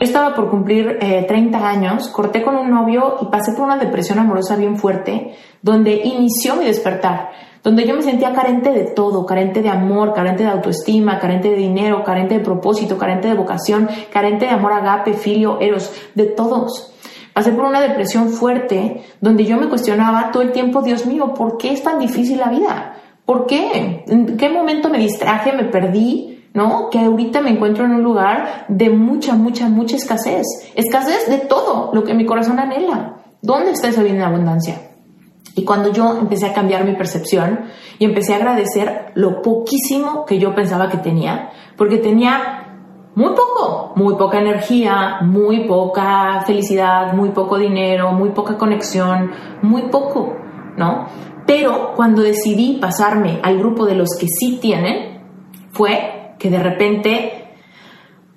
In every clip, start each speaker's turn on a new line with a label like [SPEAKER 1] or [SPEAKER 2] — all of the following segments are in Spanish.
[SPEAKER 1] estaba por cumplir 30 eh, años, corté con un novio y pasé por una depresión amorosa bien fuerte, donde inició mi despertar, donde yo me sentía carente de todo, carente de amor, carente de autoestima, carente de dinero, carente de propósito, carente de vocación, carente de amor agape, filio, eros, de todos. Pasé por una depresión fuerte, donde yo me cuestionaba todo el tiempo, Dios mío, ¿por qué es tan difícil la vida? ¿Por qué? ¿En qué momento me distraje, me perdí? ¿No? Que ahorita me encuentro en un lugar de mucha, mucha, mucha escasez. Escasez de todo lo que mi corazón anhela. ¿Dónde está esa vida en abundancia? Y cuando yo empecé a cambiar mi percepción y empecé a agradecer lo poquísimo que yo pensaba que tenía, porque tenía muy poco, muy poca energía, muy poca felicidad, muy poco dinero, muy poca conexión, muy poco, ¿no? Pero cuando decidí pasarme al grupo de los que sí tienen, fue que de repente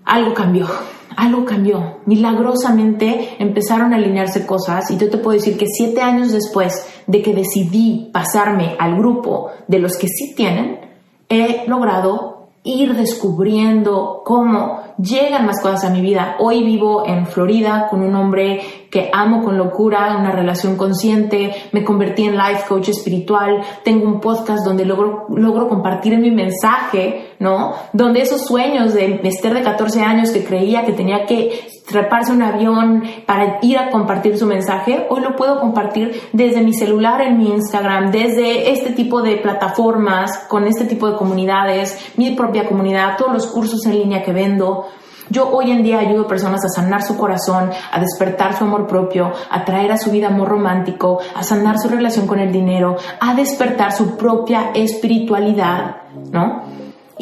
[SPEAKER 1] algo cambió, algo cambió. Milagrosamente empezaron a alinearse cosas y yo te puedo decir que siete años después de que decidí pasarme al grupo de los que sí tienen, he logrado ir descubriendo cómo llegan más cosas a mi vida. Hoy vivo en Florida con un hombre que amo con locura, una relación consciente, me convertí en life coach espiritual, tengo un podcast donde logro, logro compartir mi mensaje, ¿no? Donde esos sueños de Esther de 14 años que creía que tenía que treparse un avión para ir a compartir su mensaje, hoy lo puedo compartir desde mi celular en mi Instagram, desde este tipo de plataformas, con este tipo de comunidades, mi propia comunidad, todos los cursos en línea que vendo. Yo hoy en día ayudo a personas a sanar su corazón, a despertar su amor propio, a traer a su vida amor romántico, a sanar su relación con el dinero, a despertar su propia espiritualidad, ¿no?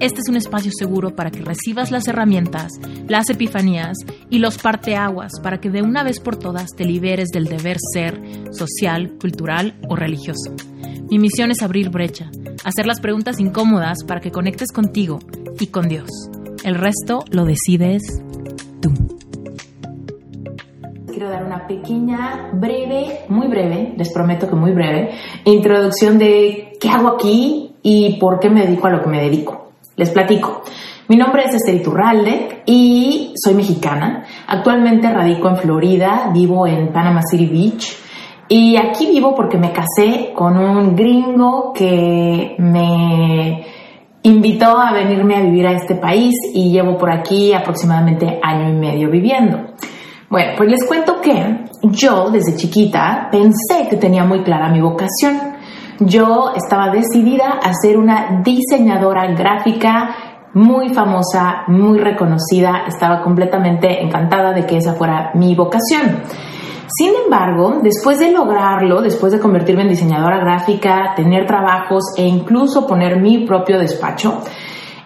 [SPEAKER 2] este es un espacio seguro para que recibas las herramientas, las epifanías y los parteaguas para que de una vez por todas te liberes del deber ser social, cultural o religioso. Mi misión es abrir brecha, hacer las preguntas incómodas para que conectes contigo y con Dios. El resto lo decides tú.
[SPEAKER 1] Quiero dar una pequeña, breve, muy breve, les prometo que muy breve, introducción de qué hago aquí y por qué me dedico a lo que me dedico. Les platico. Mi nombre es Esther Iturralde y soy mexicana. Actualmente radico en Florida, vivo en Panama City Beach. Y aquí vivo porque me casé con un gringo que me invitó a venirme a vivir a este país y llevo por aquí aproximadamente año y medio viviendo. Bueno, pues les cuento que yo desde chiquita pensé que tenía muy clara mi vocación yo estaba decidida a ser una diseñadora gráfica muy famosa, muy reconocida, estaba completamente encantada de que esa fuera mi vocación. Sin embargo, después de lograrlo, después de convertirme en diseñadora gráfica, tener trabajos e incluso poner mi propio despacho,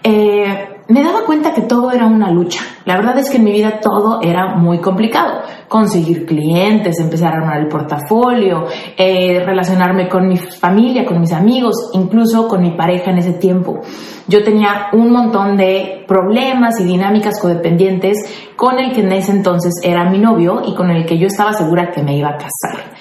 [SPEAKER 1] eh, me daba cuenta que todo era una lucha. La verdad es que en mi vida todo era muy complicado. Conseguir clientes, empezar a armar el portafolio, eh, relacionarme con mi familia, con mis amigos, incluso con mi pareja en ese tiempo. Yo tenía un montón de problemas y dinámicas codependientes con el que en ese entonces era mi novio y con el que yo estaba segura que me iba a casar.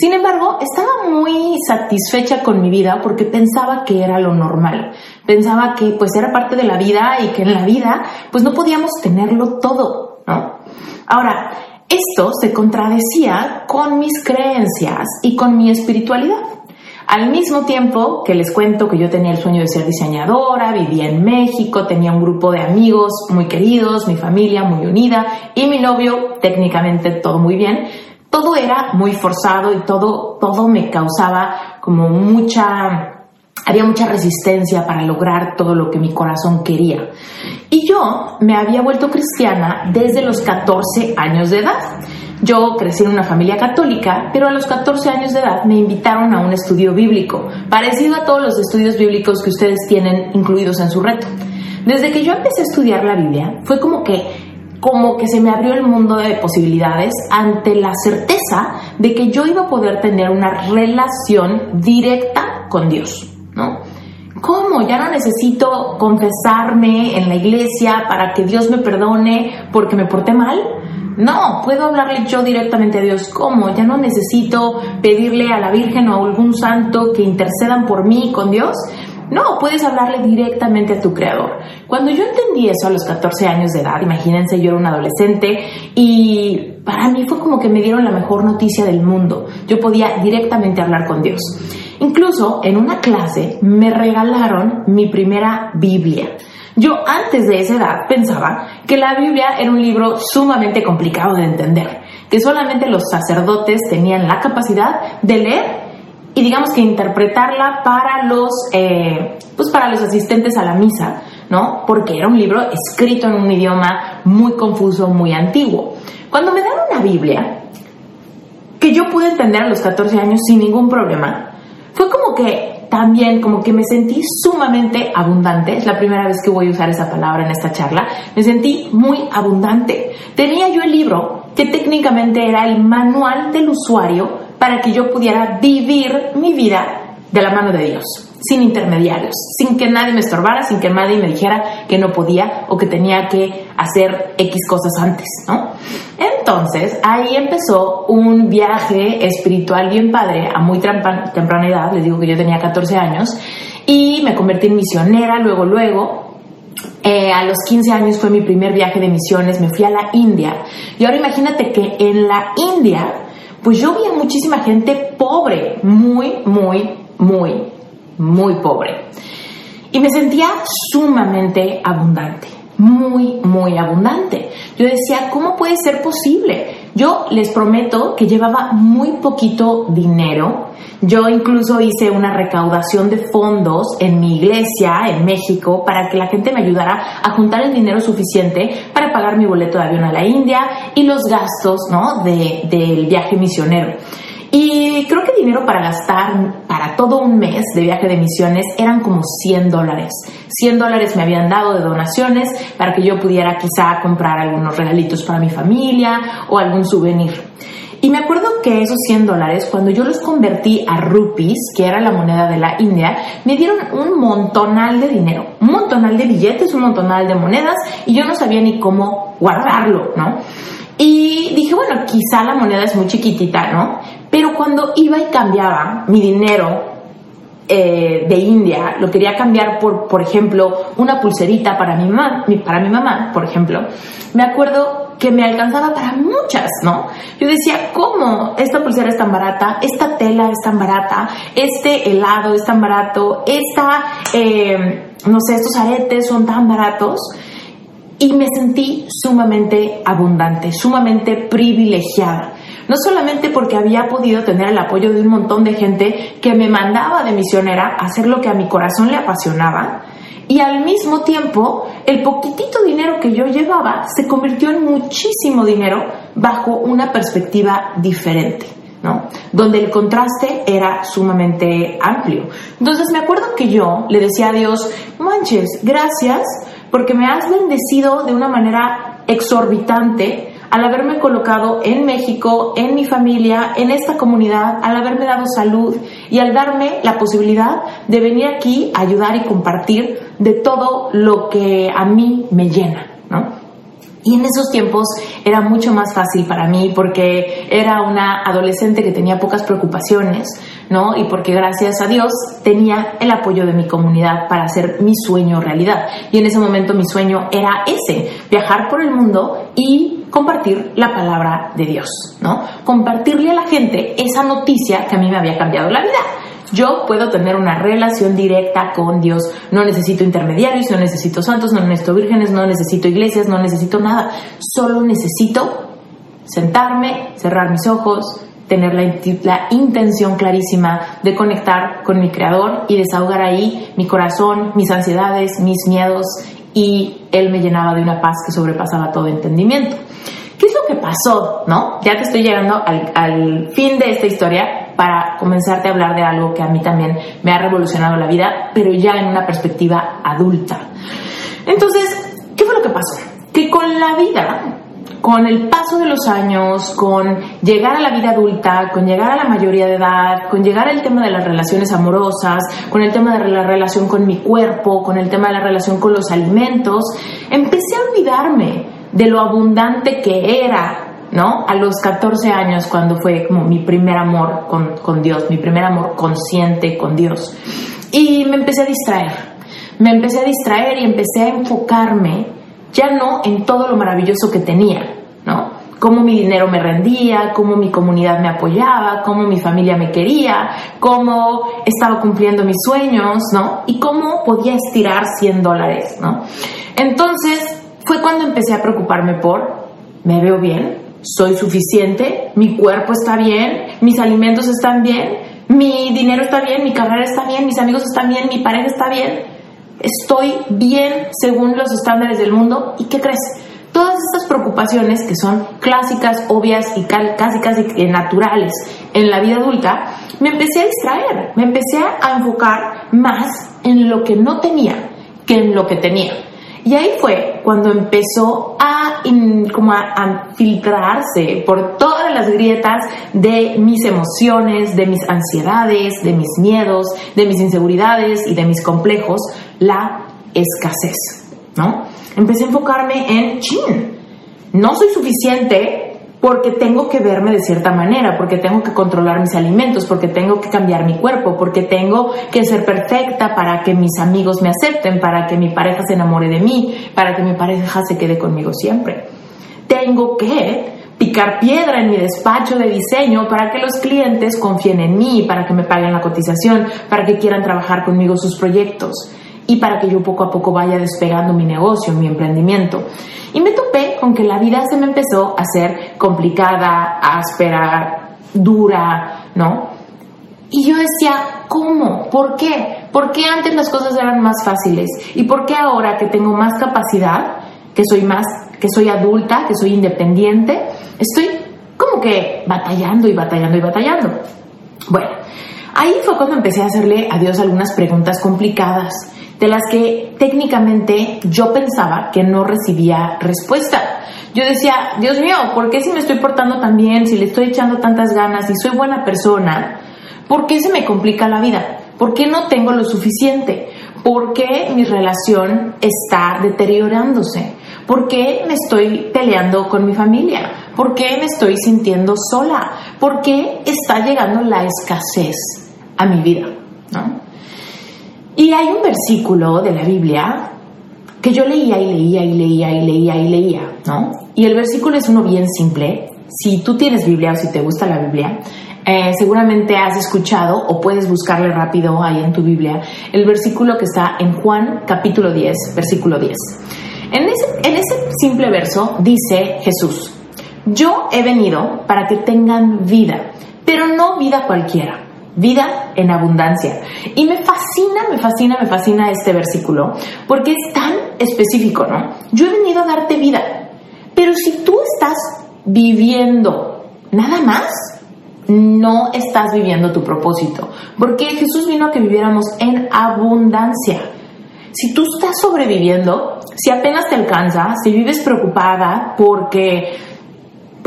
[SPEAKER 1] Sin embargo, estaba muy satisfecha con mi vida porque pensaba que era lo normal. Pensaba que pues era parte de la vida y que en la vida pues no podíamos tenerlo todo, ¿no? Ahora, esto se contradecía con mis creencias y con mi espiritualidad. Al mismo tiempo que les cuento que yo tenía el sueño de ser diseñadora, vivía en México, tenía un grupo de amigos muy queridos, mi familia muy unida y mi novio técnicamente todo muy bien, todo era muy forzado y todo, todo me causaba como mucha, había mucha resistencia para lograr todo lo que mi corazón quería. Y yo me había vuelto cristiana desde los 14 años de edad. Yo crecí en una familia católica, pero a los 14 años de edad me invitaron a un estudio bíblico, parecido a todos los estudios bíblicos que ustedes tienen incluidos en su reto. Desde que yo empecé a estudiar la Biblia, fue como que como que se me abrió el mundo de posibilidades ante la certeza de que yo iba a poder tener una relación directa con Dios, ¿no? ¿Cómo? Ya no necesito confesarme en la iglesia para que Dios me perdone porque me porté mal. No, puedo hablarle yo directamente a Dios. ¿Cómo? Ya no necesito pedirle a la Virgen o a algún santo que intercedan por mí con Dios. No, puedes hablarle directamente a tu creador. Cuando yo entendí eso a los 14 años de edad, imagínense, yo era un adolescente y para mí fue como que me dieron la mejor noticia del mundo. Yo podía directamente hablar con Dios. Incluso en una clase me regalaron mi primera Biblia. Yo antes de esa edad pensaba que la Biblia era un libro sumamente complicado de entender, que solamente los sacerdotes tenían la capacidad de leer y digamos que interpretarla para los, eh, pues para los asistentes a la misa, ¿no? Porque era un libro escrito en un idioma muy confuso, muy antiguo. Cuando me dan una Biblia, que yo pude entender a los 14 años sin ningún problema, fue como que también como que me sentí sumamente abundante, es la primera vez que voy a usar esa palabra en esta charla, me sentí muy abundante. Tenía yo el libro que técnicamente era el manual del usuario para que yo pudiera vivir mi vida de la mano de Dios, sin intermediarios, sin que nadie me estorbara, sin que nadie me dijera que no podía o que tenía que hacer X cosas antes, ¿no? Entonces, ahí empezó un viaje espiritual bien padre a muy temprana edad, les digo que yo tenía 14 años, y me convertí en misionera luego, luego, eh, a los 15 años fue mi primer viaje de misiones, me fui a la India. Y ahora imagínate que en la India pues yo vi a muchísima gente pobre, muy, muy, muy, muy pobre. Y me sentía sumamente abundante, muy, muy abundante. Yo decía, ¿cómo puede ser posible? Yo les prometo que llevaba muy poquito dinero. Yo incluso hice una recaudación de fondos en mi iglesia en México para que la gente me ayudara a juntar el dinero suficiente para pagar mi boleto de avión a la India y los gastos ¿no? del viaje misionero. Y creo que dinero para gastar para todo un mes de viaje de misiones eran como 100 dólares. 100 dólares me habían dado de donaciones para que yo pudiera quizá comprar algunos regalitos para mi familia o algún souvenir. Y me acuerdo que esos 100 dólares, cuando yo los convertí a rupees, que era la moneda de la India, me dieron un montonal de dinero, un montonal de billetes, un montonal de monedas, y yo no sabía ni cómo guardarlo, ¿no? Y dije, bueno, quizá la moneda es muy chiquitita, ¿no? Pero cuando iba y cambiaba mi dinero eh, de India, lo quería cambiar por, por ejemplo, una pulserita para mi, mamá, para mi mamá, por ejemplo, me acuerdo que me alcanzaba para muchas, ¿no? Yo decía, ¿cómo esta pulsera es tan barata? Esta tela es tan barata, este helado es tan barato, esta, eh, no sé, estos aretes son tan baratos y me sentí sumamente abundante, sumamente privilegiada. No solamente porque había podido tener el apoyo de un montón de gente que me mandaba de misionera a hacer lo que a mi corazón le apasionaba, y al mismo tiempo el poquitito dinero que yo llevaba se convirtió en muchísimo dinero bajo una perspectiva diferente. ¿no? Donde el contraste era sumamente amplio. Entonces me acuerdo que yo le decía a Dios, manches, gracias porque me has bendecido de una manera exorbitante al haberme colocado en México, en mi familia, en esta comunidad, al haberme dado salud y al darme la posibilidad de venir aquí a ayudar y compartir de todo lo que a mí me llena. Y en esos tiempos era mucho más fácil para mí porque era una adolescente que tenía pocas preocupaciones, ¿no? Y porque gracias a Dios tenía el apoyo de mi comunidad para hacer mi sueño realidad. Y en ese momento mi sueño era ese, viajar por el mundo y compartir la palabra de Dios, ¿no? Compartirle a la gente esa noticia que a mí me había cambiado la vida. Yo puedo tener una relación directa con Dios. No necesito intermediarios, no necesito santos, no necesito vírgenes, no necesito iglesias, no necesito nada. Solo necesito sentarme, cerrar mis ojos, tener la, intención clarísima de conectar con mi creador y desahogar ahí mi corazón, mis ansiedades, mis miedos y él me llenaba de una paz que sobrepasaba todo entendimiento. ¿Qué es lo que pasó? ¿No? Ya te estoy llegando al, al fin de esta historia para comenzarte a hablar de algo que a mí también me ha revolucionado la vida, pero ya en una perspectiva adulta. Entonces, ¿qué fue lo que pasó? que con la vida, con el paso de los años, con llegar a la vida adulta, con llegar a la mayoría de edad, con llegar al tema de las relaciones amorosas, con el tema de la relación con mi cuerpo, con el tema de la relación con los alimentos, empecé a olvidarme de lo abundante que era ¿no? A los 14 años, cuando fue como mi primer amor con, con, Dios, mi primer amor consciente con Dios. Y me empecé a distraer, me empecé a distraer y empecé a enfocarme ya no en todo lo maravilloso que tenía, ¿no? Cómo mi dinero me rendía, cómo mi comunidad me apoyaba, cómo mi familia me quería, cómo estaba cumpliendo mis sueños, ¿no? Y cómo podía estirar 100 dólares, ¿no? Entonces fue cuando empecé a preocuparme por, ¿me veo bien? Soy suficiente, mi cuerpo está bien, mis alimentos están bien, mi dinero está bien, mi carrera está bien, mis amigos están bien, mi pareja está bien, estoy bien según los estándares del mundo. ¿Y qué crees? Todas estas preocupaciones que son clásicas, obvias y casi casi naturales en la vida adulta, me empecé a distraer, me empecé a enfocar más en lo que no tenía que en lo que tenía. Y ahí fue cuando empezó a, como a, filtrarse por todas las grietas de mis emociones, de mis ansiedades, de mis miedos, de mis inseguridades y de mis complejos, la escasez, ¿no? Empecé a enfocarme en, chin, no soy suficiente porque tengo que verme de cierta manera, porque tengo que controlar mis alimentos, porque tengo que cambiar mi cuerpo, porque tengo que ser perfecta para que mis amigos me acepten, para que mi pareja se enamore de mí, para que mi pareja se quede conmigo siempre. Tengo que picar piedra en mi despacho de diseño para que los clientes confíen en mí, para que me paguen la cotización, para que quieran trabajar conmigo sus proyectos y para que yo poco a poco vaya despegando mi negocio, mi emprendimiento. Y me topé con que la vida se me empezó a hacer complicada, áspera, dura, ¿no? Y yo decía, ¿cómo? ¿Por qué? ¿Por qué antes las cosas eran más fáciles? ¿Y por qué ahora que tengo más capacidad, que soy más, que soy adulta, que soy independiente, estoy como que batallando y batallando y batallando? Bueno, ahí fue cuando empecé a hacerle a Dios algunas preguntas complicadas de las que técnicamente yo pensaba que no recibía respuesta. Yo decía, Dios mío, ¿por qué si me estoy portando tan bien, si le estoy echando tantas ganas y soy buena persona, ¿por qué se me complica la vida? ¿Por qué no tengo lo suficiente? ¿Por qué mi relación está deteriorándose? ¿Por qué me estoy peleando con mi familia? ¿Por qué me estoy sintiendo sola? ¿Por qué está llegando la escasez a mi vida? ¿No? Y hay un versículo de la Biblia que yo leía y leía y leía y leía y leía, ¿no? Y el versículo es uno bien simple. Si tú tienes Biblia o si te gusta la Biblia, eh, seguramente has escuchado o puedes buscarle rápido ahí en tu Biblia el versículo que está en Juan capítulo 10, versículo 10. En ese, en ese simple verso dice Jesús, yo he venido para que tengan vida, pero no vida cualquiera vida en abundancia. Y me fascina, me fascina, me fascina este versículo, porque es tan específico, ¿no? Yo he venido a darte vida, pero si tú estás viviendo nada más, no estás viviendo tu propósito, porque Jesús vino a que viviéramos en abundancia. Si tú estás sobreviviendo, si apenas te alcanza, si vives preocupada porque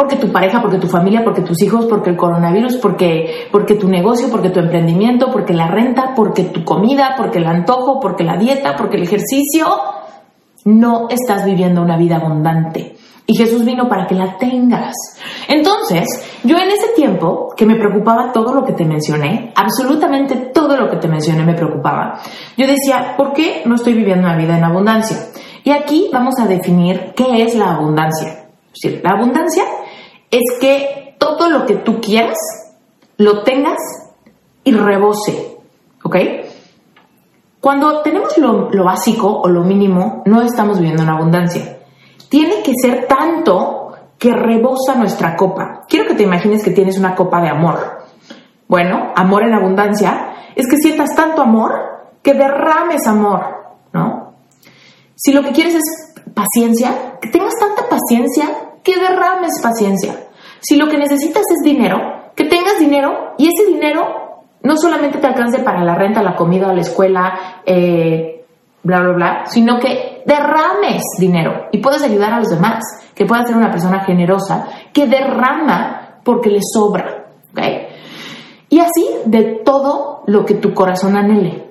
[SPEAKER 1] porque tu pareja, porque tu familia, porque tus hijos, porque el coronavirus, porque, porque tu negocio, porque tu emprendimiento, porque la renta, porque tu comida, porque el antojo, porque la dieta, porque el ejercicio, no estás viviendo una vida abundante. Y Jesús vino para que la tengas. Entonces, yo en ese tiempo que me preocupaba todo lo que te mencioné, absolutamente todo lo que te mencioné me preocupaba, yo decía, ¿por qué no estoy viviendo una vida en abundancia? Y aquí vamos a definir qué es la abundancia. La abundancia es que todo lo que tú quieras lo tengas y rebose, ¿ok? Cuando tenemos lo, básico o lo mínimo, no estamos viviendo en abundancia. Tiene que ser tanto que rebosa nuestra copa. Quiero que te imagines que tienes una copa de amor. Bueno, amor en abundancia es que sientas tanto amor que derrames amor, ¿no? Si lo que quieres es paciencia, que tengas tanta paciencia que derrames paciencia. Si lo que necesitas es dinero, que tengas dinero y ese dinero no solamente te alcance para la renta, la comida, la escuela, eh, bla, bla, bla, sino que derrames dinero y puedes ayudar a los demás, que puedas ser una persona generosa que derrama porque le sobra. Y así de todo lo que tu corazón anhele.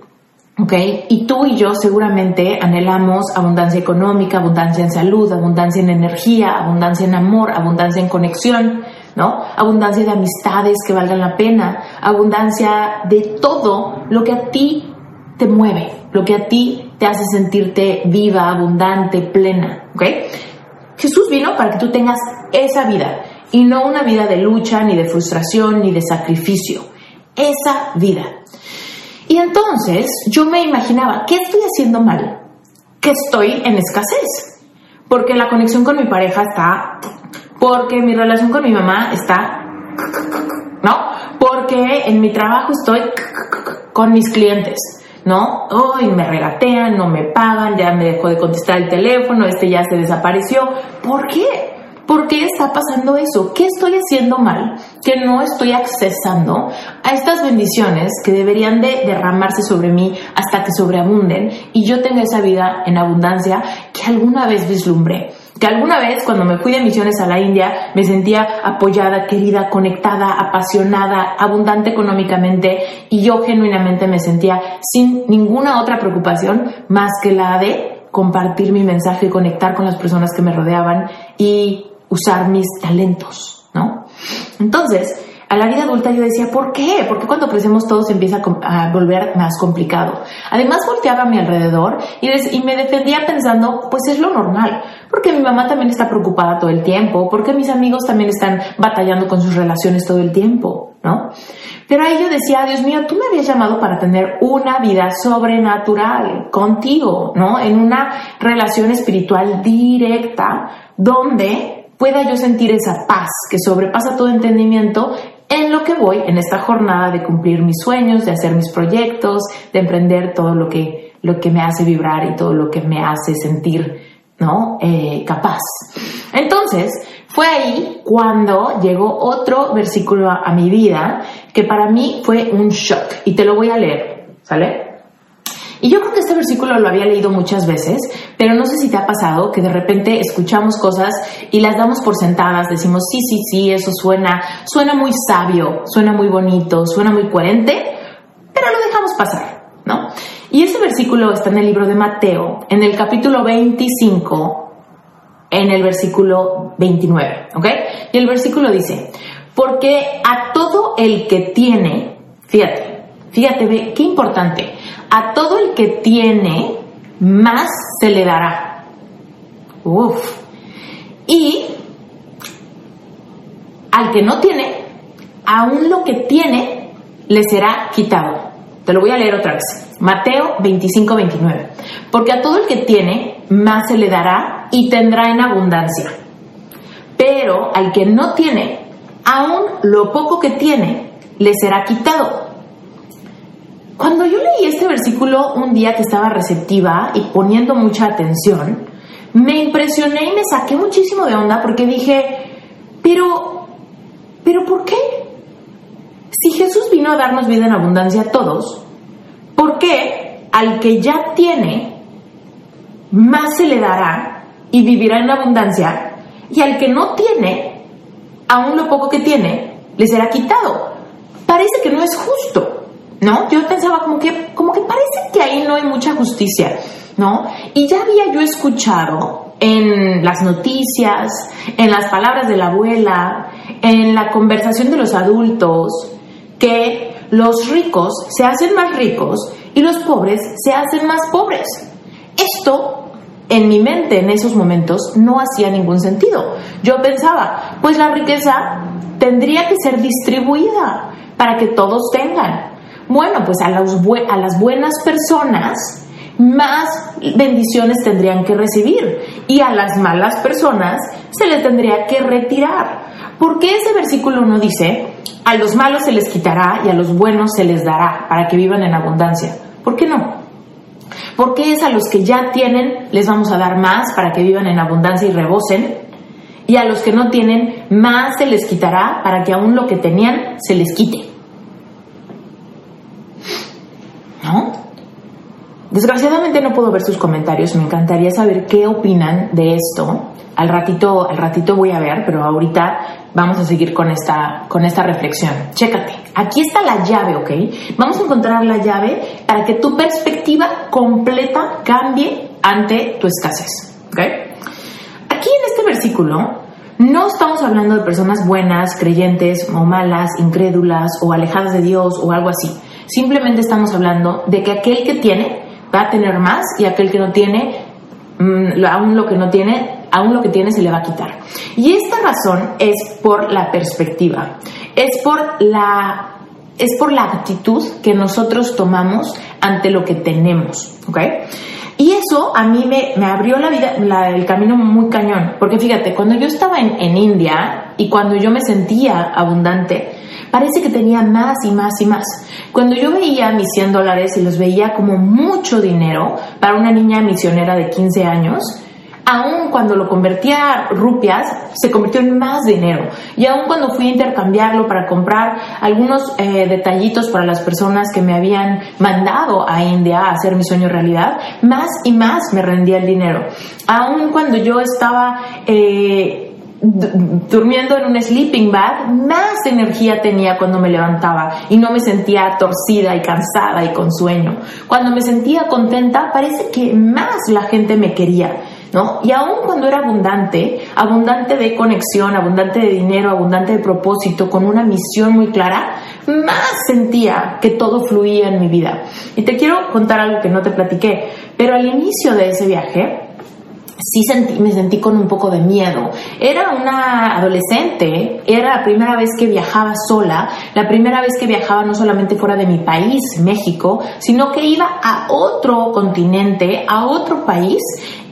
[SPEAKER 1] ¿Ok? Y tú y yo seguramente anhelamos abundancia económica, abundancia en salud, abundancia en energía, abundancia en amor, abundancia en conexión, ¿no? Abundancia de amistades que valgan la pena, abundancia de todo lo que a ti te mueve, lo que a ti te hace sentirte viva, abundante, plena, ¿ok? Jesús vino para que tú tengas esa vida y no una vida de lucha, ni de frustración, ni de sacrificio. Esa vida. Y entonces yo me imaginaba, ¿qué estoy haciendo mal? Que estoy en escasez. Porque la conexión con mi pareja está porque mi relación con mi mamá está, ¿no? Porque en mi trabajo estoy con mis clientes, ¿no? Hoy me regatean, no me pagan, ya me dejó de contestar el teléfono, este ya se desapareció. ¿Por qué? ¿Por qué está pasando eso? ¿Qué estoy haciendo mal? Que no estoy accesando a estas bendiciones que deberían de derramarse sobre mí hasta que sobreabunden y yo tenga esa vida en abundancia que alguna vez vislumbré que alguna vez cuando me fui de misiones a la India me sentía apoyada, querida, conectada, apasionada, abundante económicamente y yo genuinamente me sentía sin ninguna otra preocupación más que la de compartir mi mensaje, conectar con las personas que me rodeaban y usar mis talentos, ¿no? Entonces, a la vida adulta yo decía, ¿por qué? Porque cuando crecemos todo se empieza a volver más complicado. Además volteaba a mi alrededor y, me defendía pensando, pues es lo normal, porque mi mamá también está preocupada todo el tiempo, porque mis amigos también están batallando con sus relaciones todo el tiempo, ¿no? Pero ahí yo decía, Dios mío, tú me habías llamado para tener una vida sobrenatural contigo, ¿no? En una relación espiritual directa, donde pueda yo sentir esa paz que sobrepasa todo entendimiento en lo que voy en esta jornada de cumplir mis sueños, de hacer mis proyectos, de emprender todo lo que, lo que me hace vibrar y todo lo que me hace sentir ¿no? Eh, capaz. Entonces, fue ahí cuando llegó otro versículo a, a mi vida que para mí fue un shock y te lo voy a leer, ¿sale? Y yo creo que este versículo lo había leído muchas veces, pero no sé si te ha pasado que de repente escuchamos cosas y las damos por sentadas, decimos, sí, sí, sí, eso suena, suena muy sabio, suena muy bonito, suena muy coherente, pero lo dejamos pasar, ¿no? Y ese versículo está en el libro de Mateo, en el capítulo 25, en el versículo 29, ¿ok? Y el versículo dice, porque a todo el que tiene, fíjate, fíjate, ve, qué importante, a todo el que tiene, más se le dará. Uf. Y al que no tiene, aún lo que tiene, le será quitado. Te lo voy a leer otra vez. Mateo 25, 29. Porque a todo el que tiene, más se le dará y tendrá en abundancia. Pero al que no tiene, aún lo poco que tiene, le será quitado. Cuando yo leí este versículo un día que estaba receptiva y poniendo mucha atención, me impresioné y me saqué muchísimo de onda porque dije, pero, pero ¿por qué? Si Jesús vino a darnos vida en abundancia a todos, ¿por qué al que ya tiene, más se le dará y vivirá en abundancia, y al que no tiene, aún lo poco que tiene, le será quitado? Parece que no es justo. ¿No? Yo pensaba como que, como que parece que ahí no hay mucha justicia, ¿no? Y ya había yo escuchado en las noticias, en las palabras de la abuela, en la conversación de los adultos, que los ricos se hacen más ricos y los pobres se hacen más pobres. Esto en mi mente en esos momentos no hacía ningún sentido. Yo pensaba, pues la riqueza tendría que ser distribuida para que todos tengan. Bueno, pues a, las buenas personas más bendiciones tendrían que recibir y a las malas personas se les tendría que retirar. ¿Por qué ese versículo no dice, a los malos se les quitará y a los buenos se les dará para que vivan en abundancia? ¿Por qué no? ¿Por qué es a los que ya tienen les vamos a dar más para que vivan en abundancia y rebosen? Y a los que no tienen más se les quitará para que aún lo que tenían se les quite. Desgraciadamente no puedo ver sus comentarios, me encantaría saber qué opinan de esto. Al ratito, al ratito voy a ver, pero ahorita vamos a seguir con esta, con esta reflexión. Chécate, aquí está la llave, ¿ok? Vamos a encontrar la llave para que tu perspectiva completa cambie ante tu escasez, ¿ok? Aquí en este versículo no estamos hablando de personas buenas, creyentes o malas, incrédulas o alejadas de Dios o algo así. Simplemente estamos hablando de que aquel que tiene va a tener más y aquel que no tiene, mm, aún lo que no tiene, aún lo que tiene se le va a quitar. Y esta razón es por la perspectiva, es por la, es por la actitud que nosotros tomamos ante lo que tenemos, ¿ok? Y eso a mí me, abrió la vida, el camino muy cañón, porque fíjate, cuando yo estaba en, en India y cuando yo me sentía abundante, parece que tenía más y más y más. Cuando yo veía mis 100 dólares y los veía como mucho dinero para una niña misionera de 15 años, aún cuando lo convertía a rupias, se convirtió en más dinero. Y aún cuando fui a intercambiarlo para comprar algunos eh, detallitos para las personas que me habían mandado a India a hacer mi sueño realidad, más y más me rendía el dinero. Aún cuando yo estaba... Eh, durmiendo en un sleeping bag, más energía tenía cuando me levantaba y no me sentía torcida y cansada y con sueño. Cuando me sentía contenta, parece que más la gente me quería. ¿No? Y aún cuando era abundante, abundante de conexión, abundante de dinero, abundante de propósito, con una misión muy clara, más sentía que todo fluía en mi vida. Y te quiero contar algo que no te platiqué, pero al inicio de ese viaje, sí sentí, me sentí con un poco de miedo. Era una adolescente, era la primera vez que viajaba sola, la primera vez que viajaba no solamente fuera de mi país, México, sino que iba a otro continente, a otro país,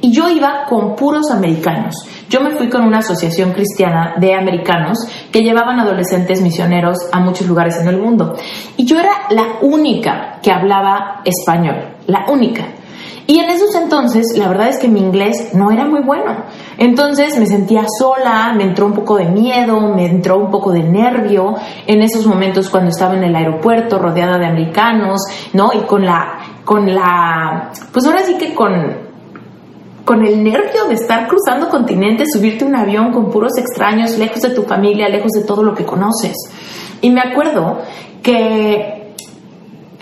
[SPEAKER 1] y yo iba con puros americanos. Yo me fui con una asociación cristiana de americanos que llevaban adolescentes misioneros a muchos lugares en el mundo. Y yo era la única que hablaba español, la única. Y en esos entonces, la verdad es que mi inglés no era muy bueno. Entonces me sentía sola, me entró un poco de miedo, me entró un poco de nervio en esos momentos cuando estaba en el aeropuerto rodeada de americanos, ¿no? Y con la, con la, pues ahora sí que con, con el nervio de estar cruzando continentes, subirte un avión con puros extraños, lejos de tu familia, lejos de todo lo que conoces. Y me acuerdo que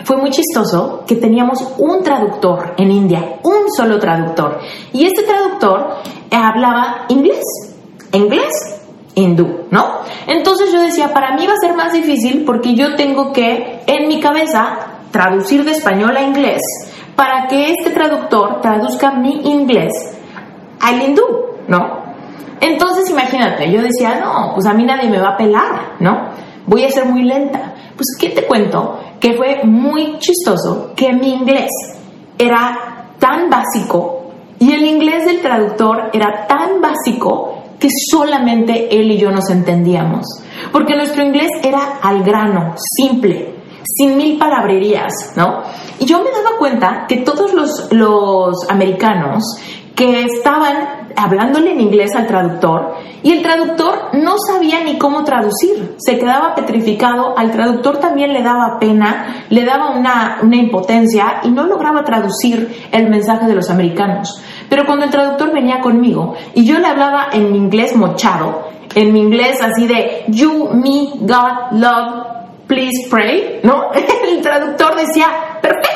[SPEAKER 1] fue muy chistoso que teníamos un traductor en India, un solo traductor. Y este traductor hablaba inglés, inglés, hindú, ¿no? Entonces yo decía, para mí va a ser más difícil porque yo tengo que en mi cabeza traducir de español a inglés para que este traductor traduzca mi inglés al hindú, ¿no? Entonces imagínate, yo decía, no, pues a mí nadie me va a pelar, ¿no? Voy a ser muy lenta. Pues, ¿qué te cuento? Que fue muy chistoso que mi inglés era tan básico y el inglés del traductor era tan básico que solamente él y yo nos entendíamos. Porque nuestro inglés era al grano, simple, sin mil palabrerías, ¿no? Y yo me daba cuenta que todos los, los americanos que estaban hablándole en inglés al traductor y el traductor no sabía ni cómo traducir, se quedaba petrificado, al traductor también le daba pena, le daba una, una impotencia y no lograba traducir el mensaje de los americanos. Pero cuando el traductor venía conmigo y yo le hablaba en mi inglés mochado, en mi inglés así de you, me, God, love, please pray, ¿no? El traductor decía, perfecto,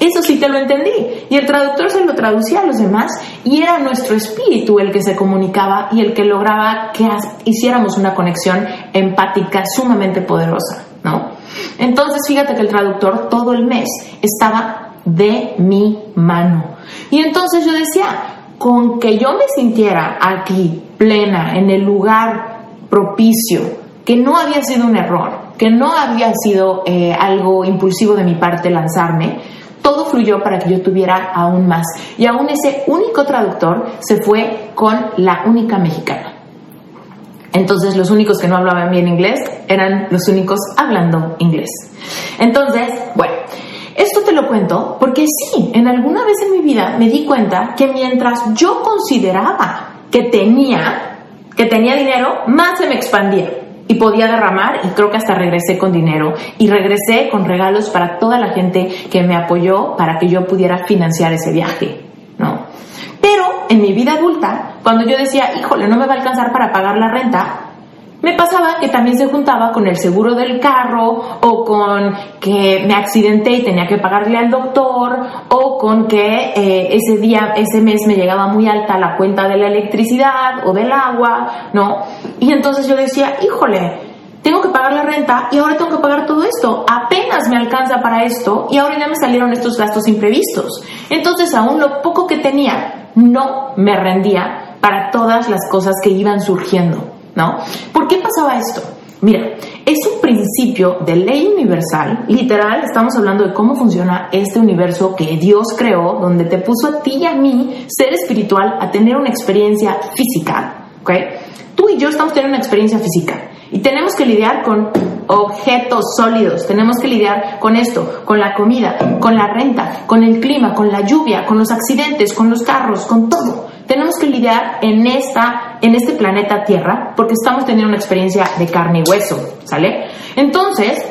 [SPEAKER 1] eso sí te lo entendí. Y el traductor se lo traducía a los demás y era nuestro espíritu el que se comunicaba y el que lograba que hiciéramos una conexión empática sumamente poderosa, ¿no? Entonces fíjate que el traductor todo el mes estaba de mi mano. Y entonces yo decía, con que yo me sintiera aquí plena, en el lugar propicio, que no había sido un error, que no había sido eh, algo impulsivo de mi parte lanzarme, todo fluyó para que yo tuviera aún más. Y aún ese único traductor se fue con la única mexicana. Entonces los únicos que no hablaban bien inglés eran los únicos hablando inglés. Entonces, bueno, esto te lo cuento porque sí, en alguna vez en mi vida me di cuenta que mientras yo consideraba que tenía, que tenía dinero, más se me expandía y podía derramar y creo que hasta regresé con dinero y regresé con regalos para toda la gente que me apoyó para que yo pudiera financiar ese viaje, ¿no? Pero en mi vida adulta, cuando yo decía, híjole, no me va a alcanzar para pagar la renta, me pasaba que también se juntaba con el seguro del carro o con que me accidenté y tenía que pagarle al doctor o con que eh, ese día, ese mes me llegaba muy alta la cuenta de la electricidad o del agua, ¿no? Y entonces yo decía, híjole, tengo que pagar la renta y ahora tengo que pagar todo esto. Apenas me alcanza para esto y ahora ya me salieron estos gastos imprevistos. Entonces aún lo poco que tenía no me rendía para todas las cosas que iban surgiendo. ¿No? ¿Por qué pasaba esto? Mira, es un principio de ley universal, literal, estamos hablando de cómo funciona este universo que Dios creó, donde te puso a ti y a mí, ser espiritual, a tener una experiencia física, ¿ok? Tú y yo estamos teniendo una experiencia física y tenemos que lidiar con objetos sólidos, tenemos que lidiar con esto, con la comida, con la renta, con el clima, con la lluvia, con los accidentes, con los carros, con todo tenemos que lidiar en, esta, en este planeta Tierra porque estamos teniendo una experiencia de carne y hueso, ¿sale? Entonces,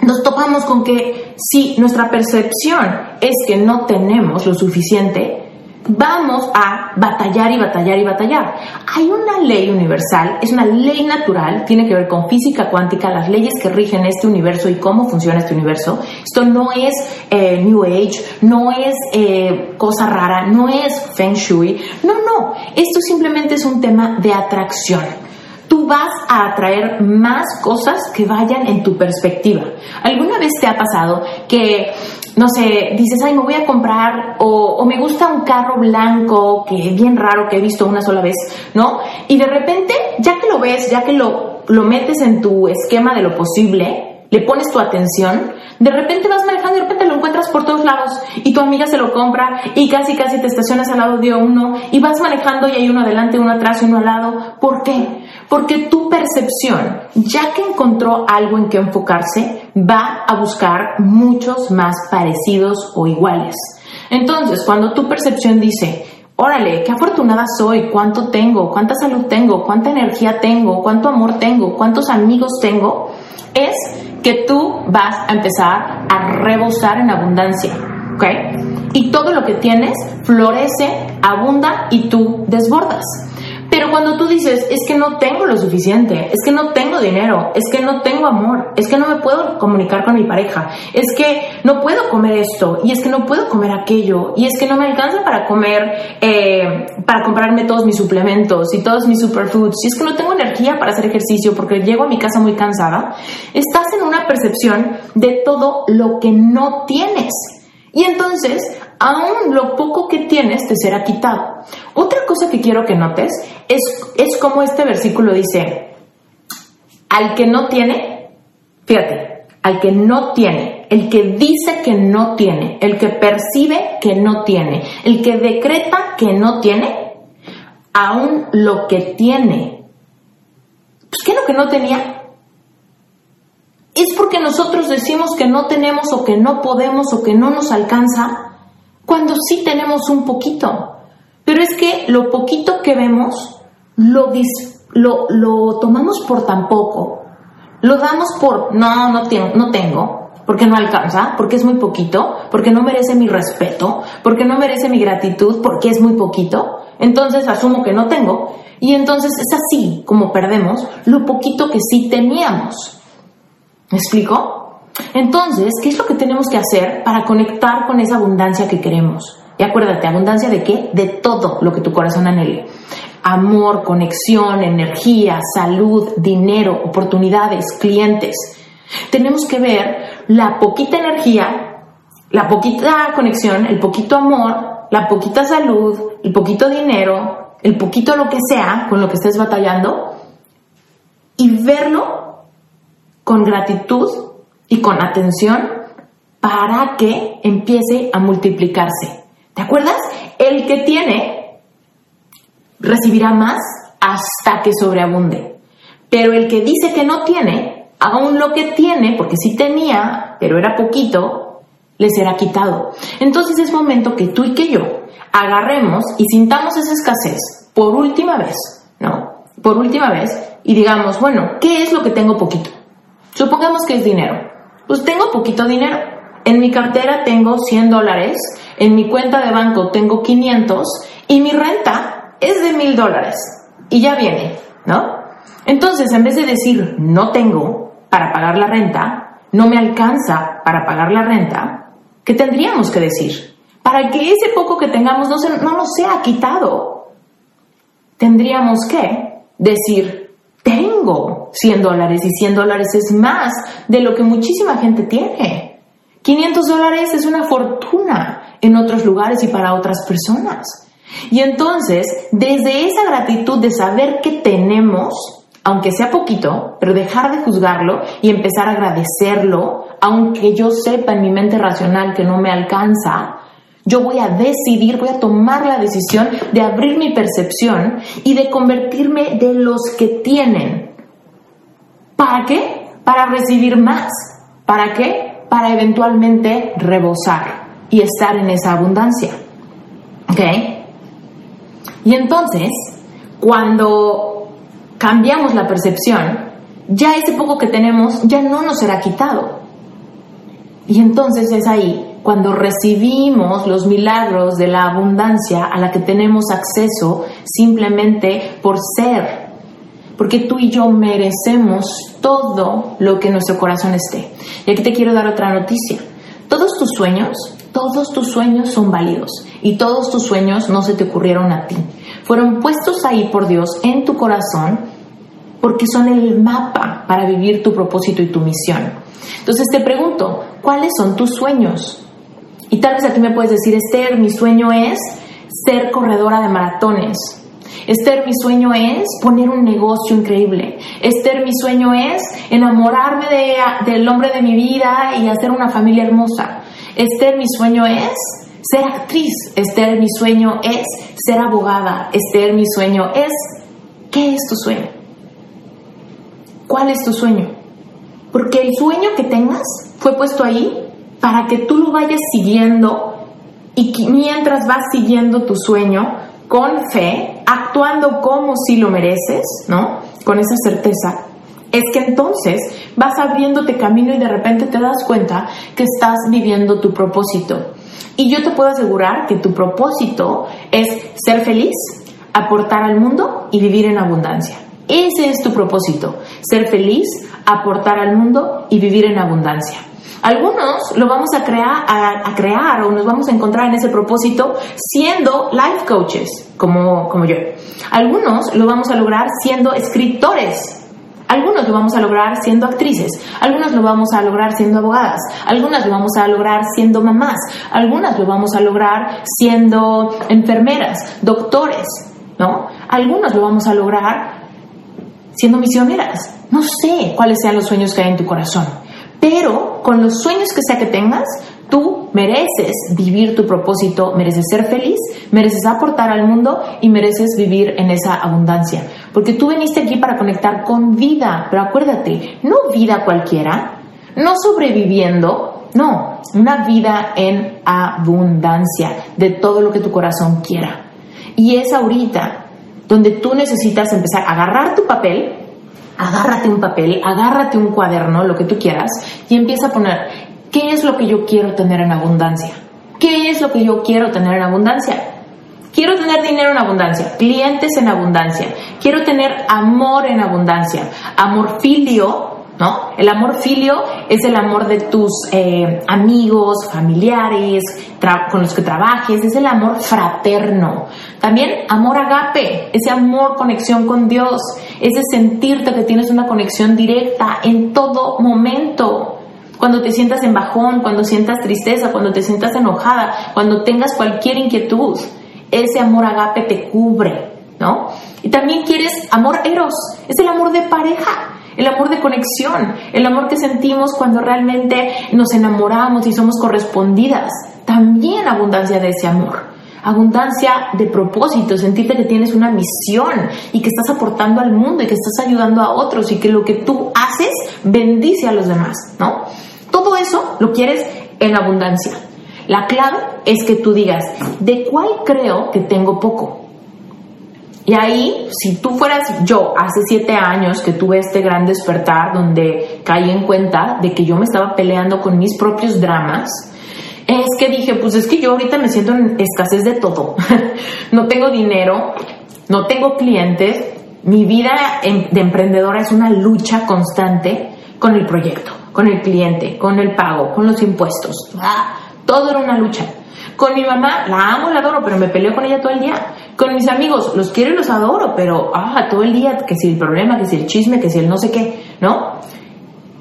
[SPEAKER 1] nos topamos con que si nuestra percepción es que no tenemos lo suficiente, vamos a batallar y batallar y batallar. Hay una ley universal, es una ley natural, tiene que ver con física cuántica, las leyes que rigen este universo y cómo funciona este universo. Esto no es eh, New Age, no es eh, cosa rara, no es Feng Shui, no, no, esto simplemente es un tema de atracción tú vas a atraer más cosas que vayan en tu perspectiva. ¿Alguna vez te ha pasado que no sé, dices, ay, me voy a comprar, o, me gusta un carro blanco, que es bien raro, que he visto una sola vez, ¿no? Y de repente, ya que lo ves, ya que lo, lo metes en tu esquema de lo posible, le pones tu atención, de repente vas manejando y de repente lo encuentras por todos lados y tu amiga se lo compra y casi casi te estacionas al lado de uno y vas manejando y hay uno adelante, uno atrás y uno al lado. ¿Por qué? Porque tu percepción, ya que encontró algo en que enfocarse, va a buscar muchos más parecidos o iguales. Entonces, cuando tu percepción dice, órale, qué afortunada soy, cuánto tengo, cuánta salud tengo, cuánta energía tengo, cuánto amor tengo, cuántos amigos tengo, es que tú vas a empezar a rebosar en abundancia, ¿ok? Y todo lo que tienes florece, abunda y tú desbordas. Pero cuando tú dices, es que no tengo lo suficiente, es que no tengo dinero, es que no tengo amor, es que no me puedo comunicar con mi pareja, es que no puedo comer esto, y es que no puedo comer aquello, y es que no me alcanza para comer, eh, para comprarme todos mis suplementos y todos mis superfoods, y es que no tengo energía para hacer ejercicio porque llego a mi casa muy cansada, estás en una percepción de todo lo que no tienes. Y entonces, aún lo poco que tienes te será quitado. Otra cosa que quiero que notes es, es como este versículo dice, al que no tiene, fíjate, al que no tiene, el que dice que no tiene, el que percibe que no tiene, el que decreta que no tiene, aún lo que tiene, pues ¿qué es lo que no tenía? es porque nosotros decimos que no tenemos o que no podemos o que no nos alcanza, cuando sí tenemos un poquito. Pero es que lo poquito que vemos lo, lo, tomamos por tan poco, lo damos por, no, no, tengo, no tengo, porque no alcanza, porque es muy poquito, porque no merece mi respeto, porque no merece mi gratitud, porque es muy poquito. Entonces asumo que no tengo y entonces es así como perdemos lo poquito que sí teníamos. ¿Me explico? Entonces, ¿qué es lo que tenemos que hacer para conectar con esa abundancia que queremos? Y acuérdate, abundancia de qué? De todo lo que tu corazón anhele. Amor, conexión, energía, salud, dinero, oportunidades, clientes. Tenemos que ver la poquita energía, la poquita conexión, el poquito amor, la poquita salud, el poquito dinero, el poquito lo que sea con lo que estés batallando y verlo con gratitud y con atención para que empiece a multiplicarse. ¿Te acuerdas? El que tiene recibirá más hasta que sobreabunde. Pero el que dice que no tiene, aún lo que tiene, porque sí tenía, pero era poquito, le será quitado. Entonces es momento que tú y que yo agarremos y sintamos esa escasez por última vez, ¿no? por última vez y digamos, bueno, ¿qué es lo que tengo poquito? Supongamos que es dinero. Pues tengo poquito dinero. En mi cartera tengo 100 dólares, en mi cuenta de banco tengo 500 y mi renta es de 1000 dólares. Y ya viene, ¿no? Entonces, en vez de decir no tengo para pagar la renta, no me alcanza para pagar la renta, ¿qué tendríamos que decir? Para que ese poco que tengamos no, no nos sea quitado, tendríamos que decir, tengo 100 dólares y 100 dólares es más de lo que muchísima gente tiene. 500 dólares es una fortuna en otros lugares y para otras personas. Y entonces, desde esa gratitud de saber que tenemos, aunque sea poquito, pero dejar de juzgarlo y empezar a agradecerlo, aunque yo sepa en mi mente racional que no me alcanza, yo voy a decidir, voy a tomar la decisión de abrir mi percepción y de convertirme de los que tienen. ¿Para qué? Para recibir más. ¿Para qué? Para eventualmente rebosar y estar en esa abundancia. ¿Ok? Y entonces, cuando cambiamos la percepción, ya ese poco que tenemos ya no nos será quitado. Y entonces es ahí cuando recibimos los milagros de la abundancia a la que tenemos acceso simplemente por ser. Porque tú y yo merecemos todo lo que nuestro corazón esté. Y aquí te quiero dar otra noticia. Todos tus sueños, todos tus sueños son válidos y todos tus sueños no se te ocurrieron a ti fueron puestos ahí por Dios en tu corazón porque son el mapa para vivir tu propósito y tu misión. Entonces te pregunto, ¿cuáles son tus sueños? Y tal vez aquí me puedes decir, Esther, mi sueño es ser corredora de maratones. Esther, mi sueño es poner un negocio increíble. Esther, mi sueño es enamorarme del hombre de mi vida y hacer una familia hermosa. Esther, mi sueño es ser actriz. Esther, mi sueño es ser abogada. Esther, mi sueño es... ¿Qué es tu sueño? ¿Cuál es tu sueño? Porque el sueño que tengas fue puesto ahí para que tú lo vayas siguiendo y mientras vas siguiendo tu sueño con fe, actuando como si lo mereces, ¿no? Con esa certeza, es que entonces vas abriéndote camino y de repente te das cuenta que estás viviendo tu propósito. Y yo te puedo asegurar que tu propósito es ser feliz, aportar al mundo y vivir en abundancia. Ese es tu propósito, ser feliz, aportar al mundo y vivir en abundancia. Algunos lo vamos a crear, a, crear o nos vamos a encontrar en ese propósito siendo life coaches, como, como yo. Algunos lo vamos a lograr siendo escritores algunos lo vamos a lograr siendo actrices, algunos lo vamos a lograr siendo abogadas, algunas lo vamos a lograr siendo mamás, algunas lo vamos a lograr siendo enfermeras, doctores, ¿no? Algunos lo vamos a lograr siendo misioneras. No sé cuáles sean los sueños que hay en tu corazón, pero con los sueños que sea que tengas, Tú mereces vivir tu propósito, mereces ser feliz, mereces aportar al mundo y mereces vivir en esa abundancia. Porque tú viniste aquí para conectar con vida, pero acuérdate, no vida cualquiera, no sobreviviendo, no, una vida en abundancia de todo lo que tu corazón quiera. Y es ahorita donde tú necesitas empezar a agarrar tu papel, agárrate un papel, agárrate un cuaderno, lo que tú quieras, y empieza a poner ¿Qué es lo que yo quiero tener en abundancia? ¿Qué es lo que yo quiero tener en abundancia? Quiero tener dinero en abundancia, clientes en abundancia, quiero tener amor en abundancia, amor filio, ¿no? El amor filio es el amor de tus eh, amigos, familiares, con los que trabajes, es el amor fraterno. También amor agape, ese amor, conexión con Dios, ese sentirte que tienes una conexión directa en todo momento cuando te sientas en bajón, cuando sientas tristeza, cuando te sientas enojada, cuando tengas cualquier inquietud, ese amor agape te cubre, ¿no? Y también quieres amor eros, es el amor de pareja, el amor de conexión, el amor que sentimos cuando realmente nos enamoramos y somos correspondidas. También abundancia de ese amor. Abundancia de propósito, sentirte que tienes una misión y que estás aportando al mundo y que estás ayudando a otros y que lo que tú haces bendice a los demás, ¿no? Todo eso lo quieres en abundancia. La clave es que tú digas, ¿de cuál creo que tengo poco? Y ahí, si tú fueras yo hace siete años que tuve este gran despertar donde caí en cuenta de que yo me estaba peleando con mis propios dramas, es que dije, pues es que yo ahorita me siento en escasez de todo. no tengo dinero, no tengo clientes, mi vida em, de emprendedora es una lucha constante con el proyecto, con el cliente, con el pago, con los impuestos. Ah, todo era una lucha. Con mi mamá, la amo, la adoro, pero me peleo con ella todo el día. Con mis amigos, los quiero y los adoro, pero ah, todo el día, que si el problema, que si el chisme, que si el no sé qué, ¿no?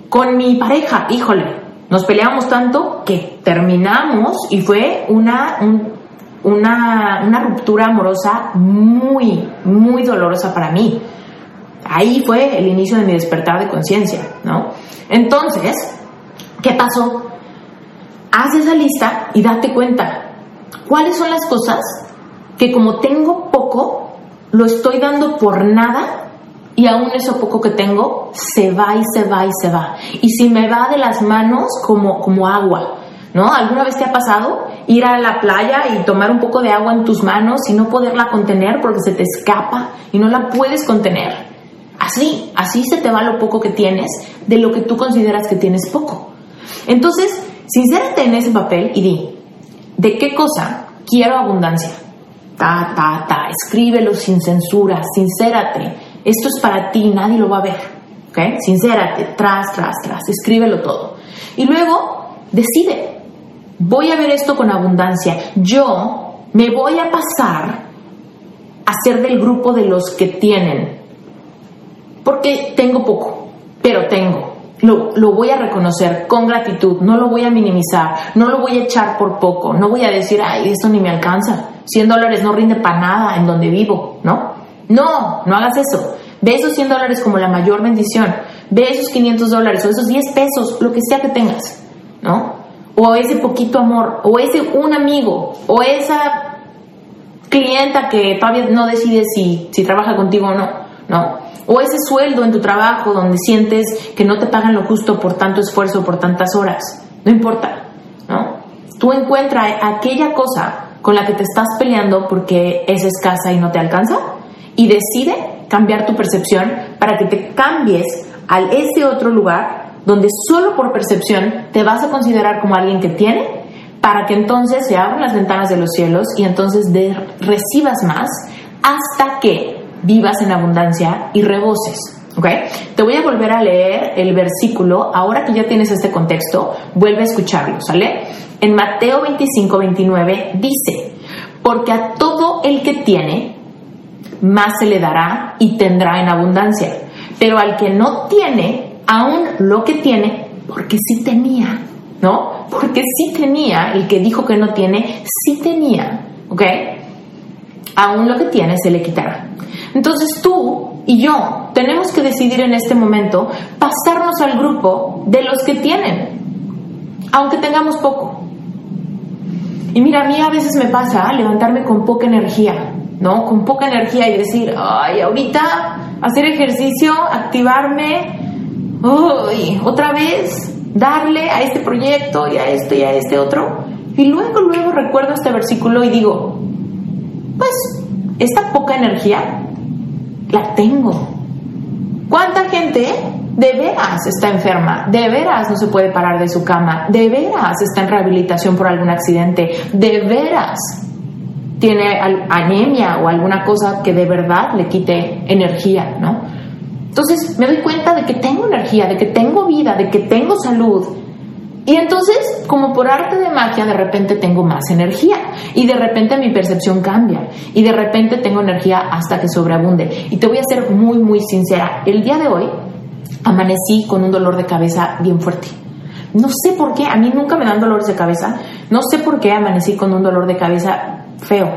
[SPEAKER 1] Con mi pareja, híjole, nos peleamos tanto que terminamos y fue una, una, una ruptura amorosa muy, muy dolorosa para mí. Ahí fue el inicio de mi despertar de conciencia, ¿no? Entonces, ¿qué pasó? haz esa lista y date cuenta cuáles son las cosas que como tengo poco, lo estoy dando por nada y aún eso poco que tengo se va y se va y se va. Y si me va de las manos como, como agua, ¿no? ¿Alguna vez te ha pasado ir a la playa y tomar un poco de agua en tus manos y no poderla contener porque se te escapa y no la puedes contener? Así, así se te va lo poco que tienes de lo que tú consideras que tienes poco. Entonces, Sincérate en ese papel y di, ¿de qué cosa quiero abundancia? Ta, ta, ta, escríbelo sin censura, sincérate. Esto es para ti, nadie lo va a ver. ¿Ok? Sincérate, tras, tras, tras, escríbelo todo. Y luego, decide, voy a ver esto con abundancia. Yo me voy a pasar a ser del grupo de los que tienen. Porque tengo poco, pero tengo lo, voy a reconocer con gratitud, no lo voy a minimizar, no lo voy a echar por poco, no voy a decir, ay, esto ni me alcanza, 100 dólares no rinde para nada en donde vivo, ¿no? No, no hagas eso. Ve esos 100 dólares como la mayor bendición, ve esos 500 dólares o esos 10 pesos, lo que sea que tengas, ¿no? O ese poquito amor, o ese un amigo, o esa clienta que todavía no decide si, si trabaja contigo o no, ¿no? O ese sueldo en tu trabajo donde sientes que no te pagan lo justo por tanto esfuerzo, por tantas horas. No importa, ¿no? Tú encuentra aquella cosa con la que te estás peleando porque es escasa y no te alcanza y decide cambiar tu percepción para que te cambies a ese otro lugar donde solo por percepción te vas a considerar como alguien que tiene para que entonces se abran las ventanas de los cielos y entonces recibas más hasta que vivas en abundancia y reboses. ¿Ok? Te voy a volver a leer el versículo. Ahora que ya tienes este contexto, vuelve a escucharlo, ¿sale? En Mateo 25, 29 dice, porque a todo el que tiene, más se le dará y tendrá en abundancia. Pero al que no tiene, aún lo que tiene, porque sí tenía, ¿no? Porque sí tenía, el que dijo que no tiene, sí tenía, ¿ok? Aún lo que tiene se le quitará. Entonces tú y yo tenemos que decidir en este momento pasarnos al grupo de los que tienen, aunque tengamos poco. Y mira, a mí a veces me pasa levantarme con poca energía, ¿no? Con poca energía y decir, ay, ahorita hacer ejercicio, activarme, uy, otra vez, darle a este proyecto y a esto y a este otro. Y luego, luego recuerdo este versículo y digo, pues, esta poca energía la tengo. ¿Cuánta gente de veras está enferma? ¿De veras no se puede parar de su cama? ¿De veras está en rehabilitación por algún accidente? ¿De veras tiene anemia o alguna cosa que de verdad le quite energía, ¿no? Entonces me doy cuenta de que tengo energía, de que tengo vida, de que tengo salud, y entonces, como por arte de magia, de repente tengo más energía y de repente mi percepción cambia y de repente tengo energía hasta que sobreabunde. Y te voy a ser muy, muy sincera. El día de hoy amanecí con un dolor de cabeza bien fuerte. No sé por qué, a mí nunca me dan dolores de cabeza. No sé por qué amanecí con un dolor de cabeza feo.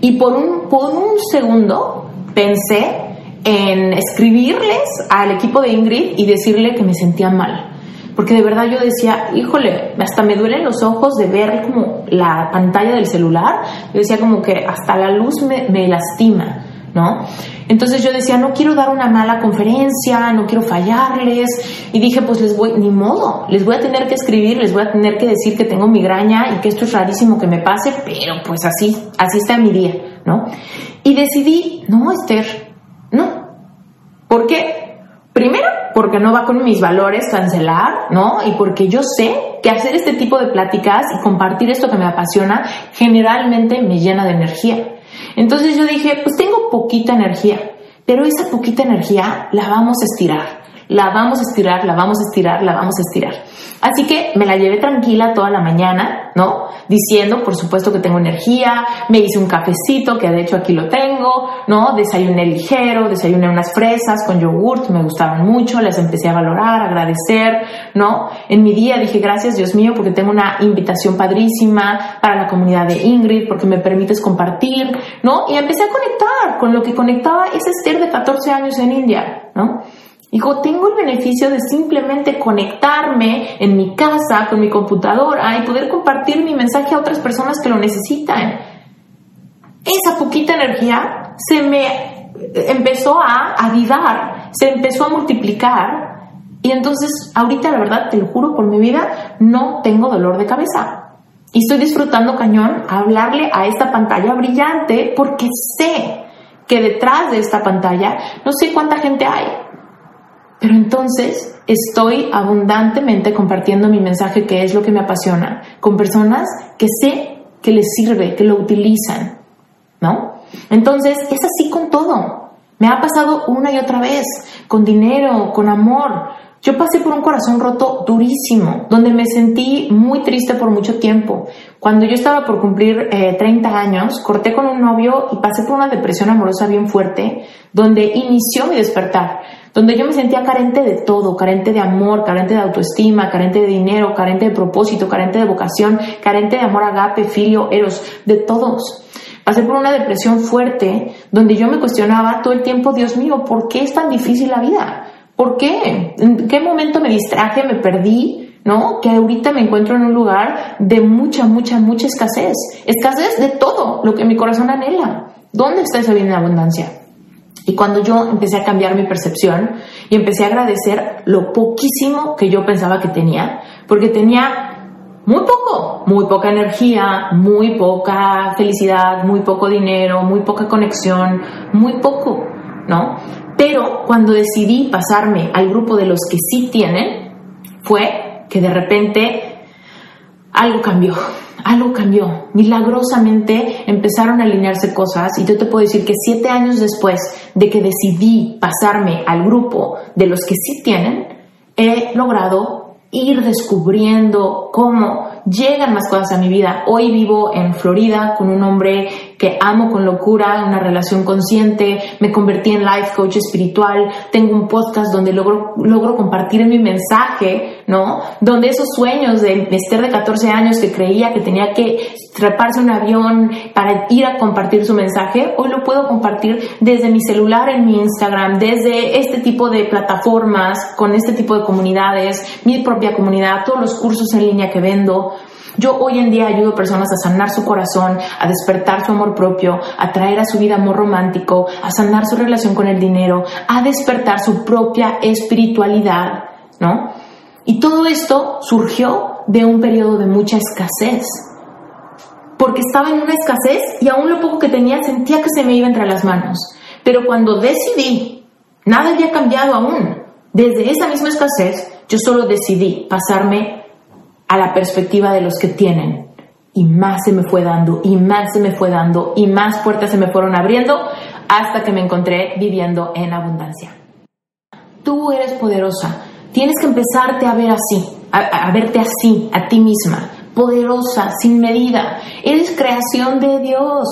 [SPEAKER 1] Y por un, por un segundo pensé en escribirles al equipo de Ingrid y decirle que me sentía mal porque de verdad yo decía, híjole, hasta me duelen los ojos de ver como la pantalla del celular, yo decía como que hasta la luz me, lastima, ¿no? Entonces yo decía, no quiero dar una mala conferencia, no quiero fallarles. Y dije, pues les voy, ni modo, les voy a tener que escribir, les voy a tener que decir que tengo migraña y que esto es rarísimo que me pase, pero pues así, así está mi día, ¿no? Y decidí, no, Esther, no. ¿Por qué? Primero, porque no va con mis valores cancelar, ¿no? Y porque yo sé que hacer este tipo de pláticas y compartir esto que me apasiona generalmente me llena de energía. Entonces yo dije, pues tengo poquita energía, pero esa poquita energía la vamos a estirar, la vamos a estirar, la vamos a estirar, la vamos a estirar. Así que me la llevé tranquila toda la mañana, ¿no? Diciendo, por supuesto, que tengo energía, me hice un cafecito, que de hecho aquí lo tengo, ¿no? Desayuné ligero, desayuné unas fresas con yogurt, me gustaban mucho, las empecé a valorar, agradecer, ¿no? En mi día dije, gracias Dios mío, porque tengo una invitación padrísima para la comunidad de Ingrid, porque me permites compartir, ¿no? Y empecé a conectar con lo que conectaba ese Esther de 14 años en India, ¿no? Digo, tengo el beneficio de simplemente conectarme en mi casa con mi computadora y poder compartir mi mensaje a otras personas que lo necesitan. Esa poquita energía se me empezó a avivar, se empezó a multiplicar y entonces ahorita la verdad, te lo juro por mi vida, no tengo dolor de cabeza. Y estoy disfrutando cañón hablarle a esta pantalla brillante porque sé que detrás de esta pantalla no sé cuánta gente hay, pero entonces estoy abundantemente compartiendo mi mensaje, que es lo que me apasiona, con personas que sé que les sirve, que lo utilizan, ¿no? Entonces es así con todo. Me ha pasado una y otra vez, con dinero, con amor. Yo pasé por un corazón roto durísimo, donde me sentí muy triste por mucho tiempo. Cuando yo estaba por cumplir 30 eh, años, corté con un novio y pasé por una depresión amorosa bien fuerte, donde inició mi despertar donde yo me sentía carente de todo, carente de amor, carente de autoestima, carente de dinero, carente de propósito, carente de vocación, carente de amor agape, filio, eros, de todos. Pasé por una depresión fuerte donde yo me cuestionaba todo el tiempo, Dios mío, ¿por qué es tan difícil la vida? ¿Por qué? ¿En qué momento me distraje, me perdí? ¿No? Que ahorita me encuentro en un lugar de mucha, mucha, mucha escasez. Escasez de todo lo que mi corazón anhela. ¿Dónde está esa vida en abundancia? Y cuando yo empecé a cambiar mi percepción y empecé a agradecer lo poquísimo que yo pensaba que tenía, porque tenía muy poco, muy poca energía, muy poca felicidad, muy poco dinero, muy poca conexión, muy poco, ¿no? Pero cuando decidí pasarme al grupo de los que sí tienen, fue que de repente algo cambió algo cambió. Milagrosamente empezaron a alinearse cosas y yo te puedo decir que siete años después de que decidí pasarme al grupo de los que sí tienen, he logrado ir descubriendo cómo llegan más cosas a mi vida. Hoy vivo en Florida con un hombre que amo con locura, una relación consciente, me convertí en life coach espiritual, tengo un podcast donde logro, logro compartir mi mensaje, ¿no? Donde esos sueños de Esther de 14 años que creía que tenía que treparse un avión para ir a compartir su mensaje, hoy lo puedo compartir desde mi celular en mi Instagram, desde este tipo de plataformas, con este tipo de comunidades, mi propia comunidad, todos los cursos en línea que vendo. Yo hoy en día ayudo a personas a sanar su corazón, a despertar su amor propio, a traer a su vida amor romántico, a sanar su relación con el dinero, a despertar su propia espiritualidad, ¿no? Y todo esto surgió de un periodo de mucha escasez, porque estaba en una escasez y aún lo poco que tenía sentía que se me iba entre las manos. Pero cuando decidí, nada había cambiado aún. Desde esa misma escasez, yo solo decidí pasarme a la perspectiva de los que tienen. Y más se me fue dando, y más se me fue dando, y más puertas se me fueron abriendo hasta que me encontré viviendo en abundancia. Tú eres poderosa. Tienes que empezarte a ver así, a, verte así, a ti misma, poderosa, sin medida. Eres creación de Dios.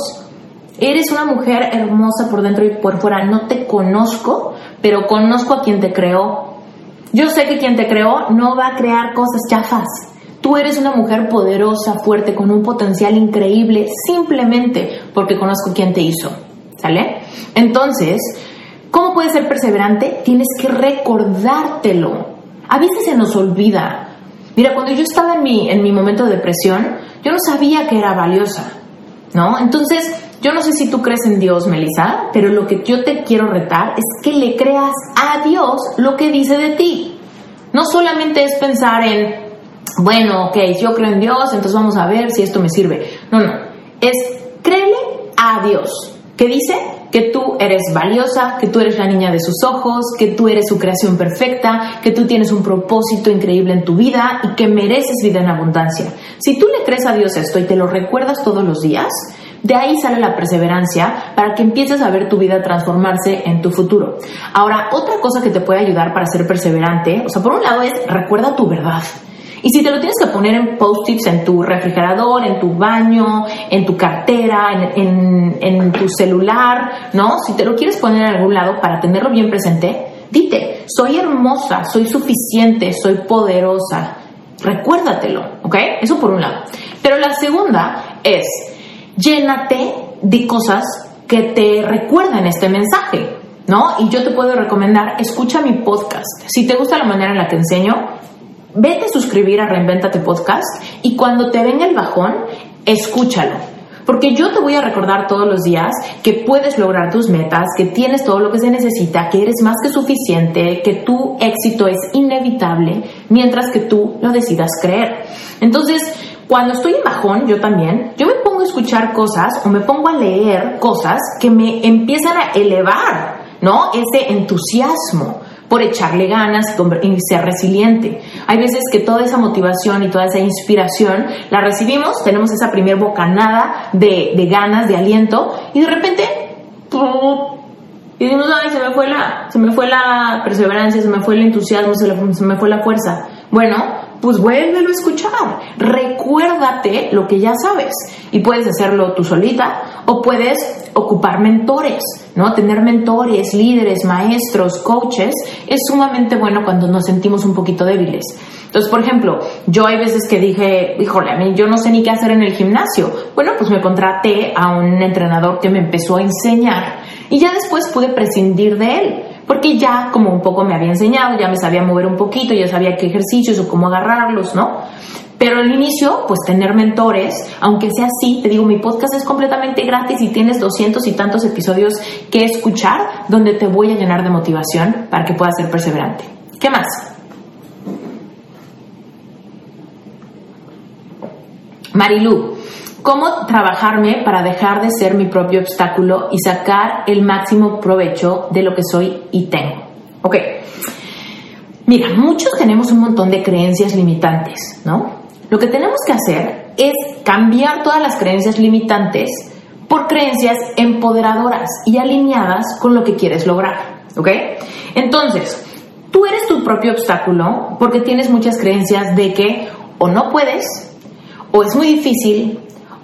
[SPEAKER 1] Eres una mujer hermosa por dentro y por fuera. No te conozco, pero conozco a quien te creó. Yo sé que quien te creó no va a crear cosas chafas. Tú eres una mujer poderosa, fuerte, con un potencial increíble, simplemente porque conozco quién te hizo. ¿Sale? Entonces, ¿cómo puedes ser perseverante? Tienes que recordártelo. A veces se nos olvida. Mira, cuando yo estaba en mi, en mi momento de depresión, yo no sabía que era valiosa. ¿No? Entonces, Yo no sé si tú crees en Dios, Melissa, pero lo que yo te quiero retar es que le creas a Dios lo que dice de ti. No solamente es pensar en, bueno, ok, yo creo en Dios, entonces vamos a ver si esto me sirve. No, no, es créele a Dios. ¿Qué dice? Que tú eres valiosa, que tú eres la niña de sus ojos, que tú eres su creación perfecta, que tú tienes un propósito increíble en tu vida y que mereces vida en abundancia. Si tú le crees a Dios esto y te lo recuerdas todos los días, de ahí sale la perseverancia para que empieces a ver tu vida transformarse en tu futuro. Ahora, otra cosa que te puede ayudar para ser perseverante, o sea, por un lado es recuerda tu verdad. Y si te lo tienes que poner en post-its en tu refrigerador, en tu baño, en tu cartera, en, en, tu celular, ¿no? Si te lo quieres poner en algún lado para tenerlo bien presente, dite, soy hermosa, soy suficiente, soy poderosa. Recuérdatelo, ¿ok? Eso por un lado. Pero la segunda es, llénate de cosas que te recuerden este mensaje, ¿no? Y yo te puedo recomendar, escucha mi podcast. Si te gusta la manera en la que enseño, vete a suscribir a Reinventate Podcast y cuando te venga el bajón, escúchalo. Porque yo te voy a recordar todos los días que puedes lograr tus metas, que tienes todo lo que se necesita, que eres más que suficiente, que tu éxito es inevitable, mientras que tú lo decidas creer. Entonces, cuando estoy en bajón, yo también, yo me pongo a escuchar cosas o me pongo a leer cosas que me empiezan a elevar, ¿no? Ese entusiasmo por echarle ganas y ser resiliente. Hay veces que toda esa motivación y toda esa inspiración la recibimos, tenemos esa primer bocanada de, de ganas, de aliento, y de repente, y decimos, ay, se me fue la, se me fue la perseverancia, se me fue el entusiasmo, se me fue la fuerza. Bueno, pues vuélvelo a escuchar. Recuérdate lo que ya sabes. Y puedes hacerlo tú solita o puedes ocupar mentores, ¿no? Tener mentores, líderes, maestros, coaches es sumamente bueno cuando nos sentimos un poquito débiles. Entonces, por ejemplo, yo hay veces que dije, híjole, a mí yo no sé ni qué hacer en el gimnasio. Bueno, pues me contraté a un entrenador que me empezó a enseñar y ya después pude prescindir de él porque ya como un poco me había enseñado, ya me sabía mover un poquito, ya sabía qué ejercicios o cómo agarrarlos, ¿no? Pero al inicio, pues tener mentores, aunque sea así, te digo, mi podcast es completamente gratis y tienes doscientos y tantos episodios que escuchar donde te voy a llenar de motivación para que puedas ser perseverante. ¿Qué más? Marilu, cómo trabajarme para dejar de ser mi propio obstáculo y sacar el máximo provecho de lo que soy y tengo. Ok. Mira, muchos tenemos un montón de creencias limitantes, ¿no? Lo que tenemos que hacer es cambiar todas las creencias limitantes por creencias empoderadoras y alineadas con lo que quieres lograr, ¿ok? Entonces, tú eres tu propio obstáculo porque tienes muchas creencias de que o no puedes, o es muy difícil,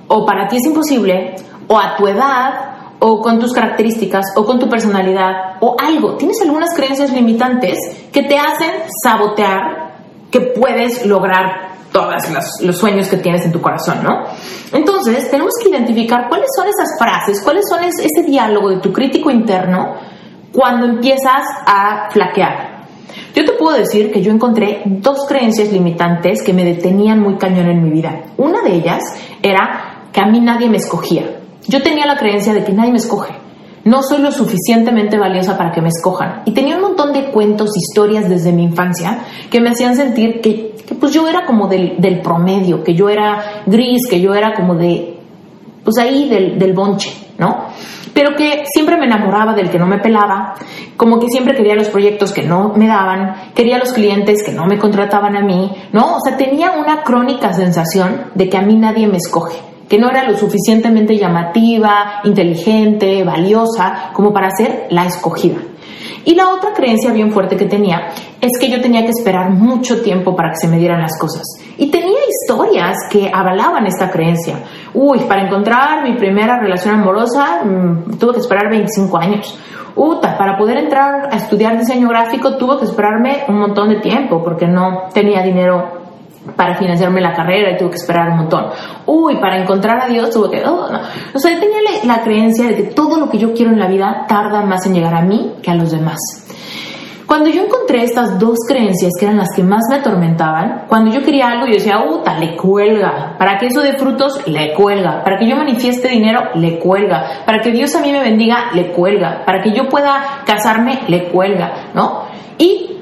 [SPEAKER 1] o para ti es imposible, o a tu edad, o con tus características, o con tu personalidad, o algo. Tienes algunas creencias limitantes que te hacen sabotear que puedes lograr todos los sueños que tienes en tu corazón, ¿no? Entonces, tenemos que identificar cuáles son esas frases, cuáles son ese diálogo de tu crítico interno cuando empiezas a flaquear. Yo te puedo decir que yo encontré dos creencias limitantes que me detenían muy cañón en mi vida. Una de ellas era que a mí nadie me escogía. Yo tenía la creencia de que nadie me escoge. No soy lo suficientemente valiosa para que me escojan. Y tenía un montón de cuentos, historias desde mi infancia que me hacían sentir que, pues yo era como del, del, promedio, que yo era gris, que yo era como de, pues ahí del, del bonche, ¿no? Pero que siempre me enamoraba del que no me pelaba, como que siempre quería los proyectos que no me daban, quería los clientes que no me contrataban a mí, ¿no? O sea, tenía una crónica sensación de que a mí nadie me escoge que no era lo suficientemente llamativa, inteligente, valiosa como para ser la escogida. Y la otra creencia bien fuerte que tenía es que yo tenía que esperar mucho tiempo para que se me dieran las cosas. Y tenía historias que avalaban esta creencia. Uy, para encontrar mi primera relación amorosa mm, tuve que esperar 25 años. Uta, para poder entrar a estudiar diseño gráfico tuve que esperarme un montón de tiempo porque no tenía dinero para financiarme la carrera y tuve que esperar un montón. Uy, para encontrar a Dios tuve que... Oh, no. O sea, tenía la creencia de que todo lo que yo quiero en la vida tarda más en llegar a mí que a los demás. Cuando yo encontré estas dos creencias que eran las que más me atormentaban, cuando yo quería algo, yo decía, uta, le cuelga. Para que eso dé frutos, le cuelga. Para que yo manifieste dinero, le cuelga. Para que Dios a mí me bendiga, le cuelga. Para que yo pueda casarme, le cuelga, ¿no? Y,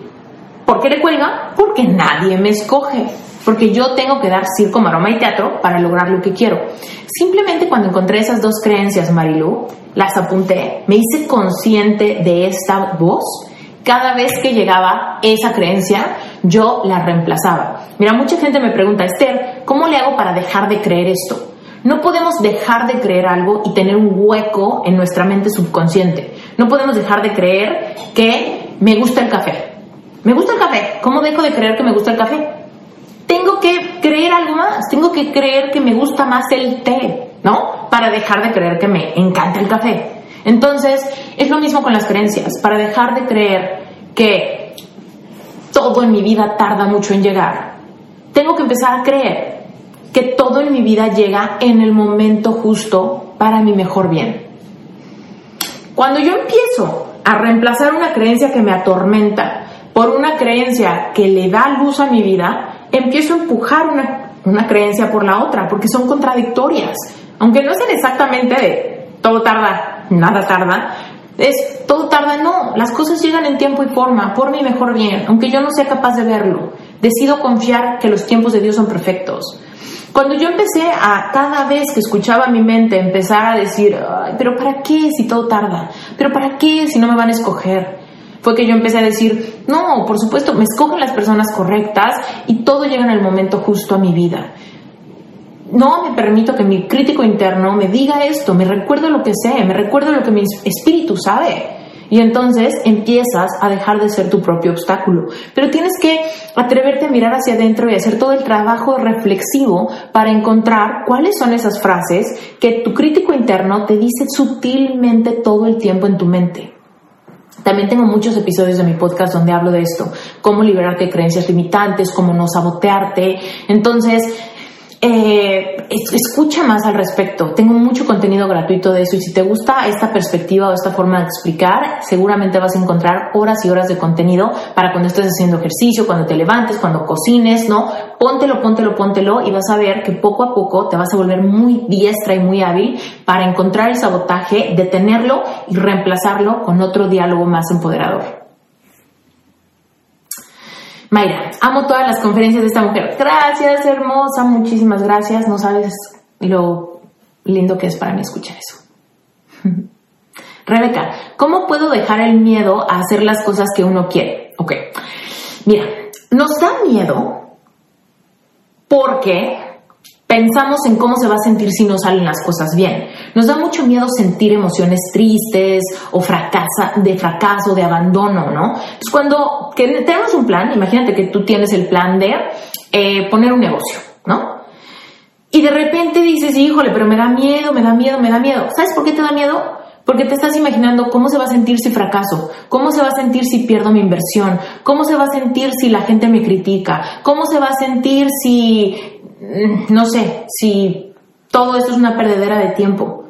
[SPEAKER 1] ¿por qué le cuelga? Porque nadie me escoge. Porque yo tengo que dar circo, maroma y teatro para lograr lo que quiero. Simplemente cuando encontré esas dos creencias, Marilu, las apunté, me hice consciente de esta voz cada vez que llegaba esa creencia, yo la reemplazaba. Mira, mucha gente me pregunta, Esther, ¿cómo le hago para dejar de creer esto? No podemos dejar de creer algo y tener un hueco en nuestra mente subconsciente. No podemos dejar de creer que me gusta el café. Me gusta el café. ¿Cómo dejo de creer que me gusta el café? Tengo que creer algo más. Tengo que creer que me gusta más el té, ¿no? Para dejar de creer que me encanta el café. Entonces, es lo mismo con las creencias. Para dejar de creer que todo en mi vida tarda mucho en llegar, tengo que empezar a creer que todo en mi vida llega en el momento justo para mi mejor bien. Cuando yo empiezo a reemplazar una creencia que me atormenta por una creencia que le da luz a mi vida, empiezo a empujar una, una creencia por la otra, porque son contradictorias. Aunque no sean exactamente de todo tarda nada tarda, es todo tarda, no, las cosas llegan en tiempo y forma, por mi mejor bien, aunque yo no sea capaz de verlo. Decido confiar que los tiempos de Dios son perfectos. Cuando yo empecé a, cada vez que escuchaba mi mente, empezar a decir, pero ¿para qué si todo tarda? ¿Pero para qué si no me van a escoger? Fue que yo empecé a decir, no, por supuesto, me escogen las personas correctas y todo llega en el momento justo a mi vida no me permito que mi crítico interno me diga esto, me recuerdo lo que sé, me recuerdo lo que mi espíritu sabe. Y entonces empiezas a dejar de ser tu propio obstáculo. Pero tienes que atreverte a mirar hacia adentro y hacer todo el trabajo reflexivo para encontrar cuáles son esas frases que tu crítico interno te dice sutilmente todo el tiempo en tu mente. También tengo muchos episodios de mi podcast donde hablo de esto, cómo liberarte de creencias limitantes, cómo no sabotearte. Entonces, eh, escucha más al respecto. Tengo mucho contenido gratuito de eso y si te gusta esta perspectiva o esta forma de explicar, seguramente vas a encontrar horas y horas de contenido para cuando estés haciendo ejercicio, cuando te levantes, cuando cocines, ¿no? Póntelo, póntelo, póntelo y vas a ver que poco a poco te vas a volver muy diestra y muy hábil para encontrar el sabotaje, detenerlo y reemplazarlo con otro diálogo más empoderador. Mayra, amo todas las conferencias de esta mujer. Gracias, hermosa, muchísimas gracias. No sabes lo lindo que es para mí escuchar eso. Rebeca, ¿cómo puedo dejar el miedo a hacer las cosas que uno quiere? Ok, mira, nos da miedo porque pensamos en cómo se va a sentir si no salen las cosas bien. Nos da mucho miedo sentir emociones tristes o de fracaso, de abandono, ¿no? Entonces, cuando tenemos un plan, imagínate que tú tienes el plan de eh, poner un negocio, ¿no? Y de repente dices, híjole, pero me da miedo, me da miedo, me da miedo. ¿Sabes por qué te da miedo? Porque te estás imaginando cómo se va a sentir si fracaso, cómo se va a sentir si pierdo mi inversión, cómo se va a sentir si la gente me critica, cómo se va a sentir si no sé, si todo esto es una perdedera de tiempo.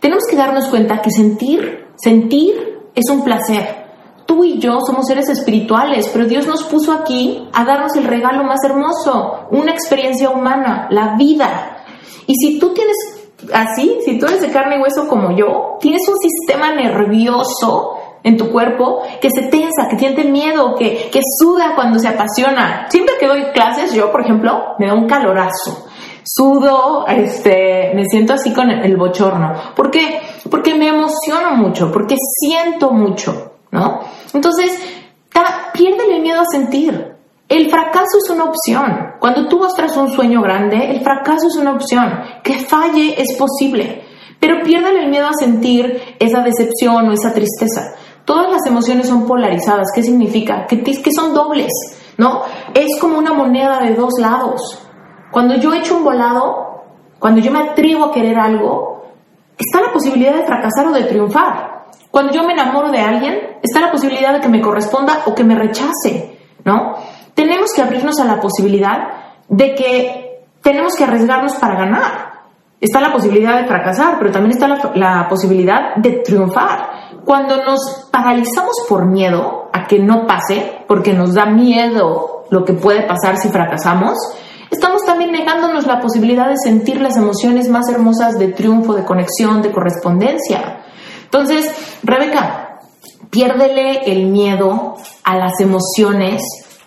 [SPEAKER 1] Tenemos que darnos cuenta que sentir, sentir es un placer. Tú y yo somos seres espirituales, pero Dios nos puso aquí a darnos el regalo más hermoso, una experiencia humana, la vida. Y si tú tienes así, si tú eres de carne y hueso como yo, tienes un sistema nervioso en tu cuerpo que se tensa, que siente miedo, que, que suda cuando se apasiona. Siempre que doy clases, yo, por ejemplo, me da un calorazo. Sudo, este, me siento así con el, bochorno. ¿Por qué? Porque me emociono mucho, porque siento mucho, ¿no? Entonces, pierde el miedo a sentir. El fracaso es una opción. Cuando tú mostras un sueño grande, el fracaso es una opción. Que falle es posible. Pero pierdan el miedo a sentir esa decepción o esa tristeza. Todas las emociones son polarizadas. ¿Qué significa? Que, que son dobles, ¿no? Es como una moneda de dos lados. Cuando yo echo un volado, cuando yo me atrevo a querer algo, está la posibilidad de fracasar o de triunfar. Cuando yo me enamoro de alguien, está la posibilidad de que me corresponda o que me rechace, ¿no? Tenemos que abrirnos a la posibilidad de que tenemos que arriesgarnos para ganar. Está la posibilidad de fracasar, pero también está la, la posibilidad de triunfar. Cuando nos paralizamos por miedo a que no pase, porque nos da miedo lo que puede pasar si fracasamos, estamos también negándonos la posibilidad de sentir las emociones más hermosas de triunfo, de conexión, de correspondencia. Entonces, Rebeca, piérdele el miedo a las emociones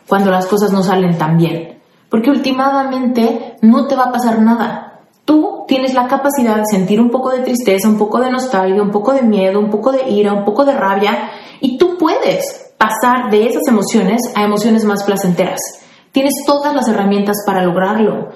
[SPEAKER 1] cuando las cosas no salen tan bien, porque últimamente no te va a pasar nada Tú tienes la capacidad de sentir un poco de tristeza, un poco de nostalgia, un poco de miedo, un poco de ira, un poco de rabia y tú puedes pasar de esas emociones a emociones más placenteras. Tienes todas las herramientas para lograrlo.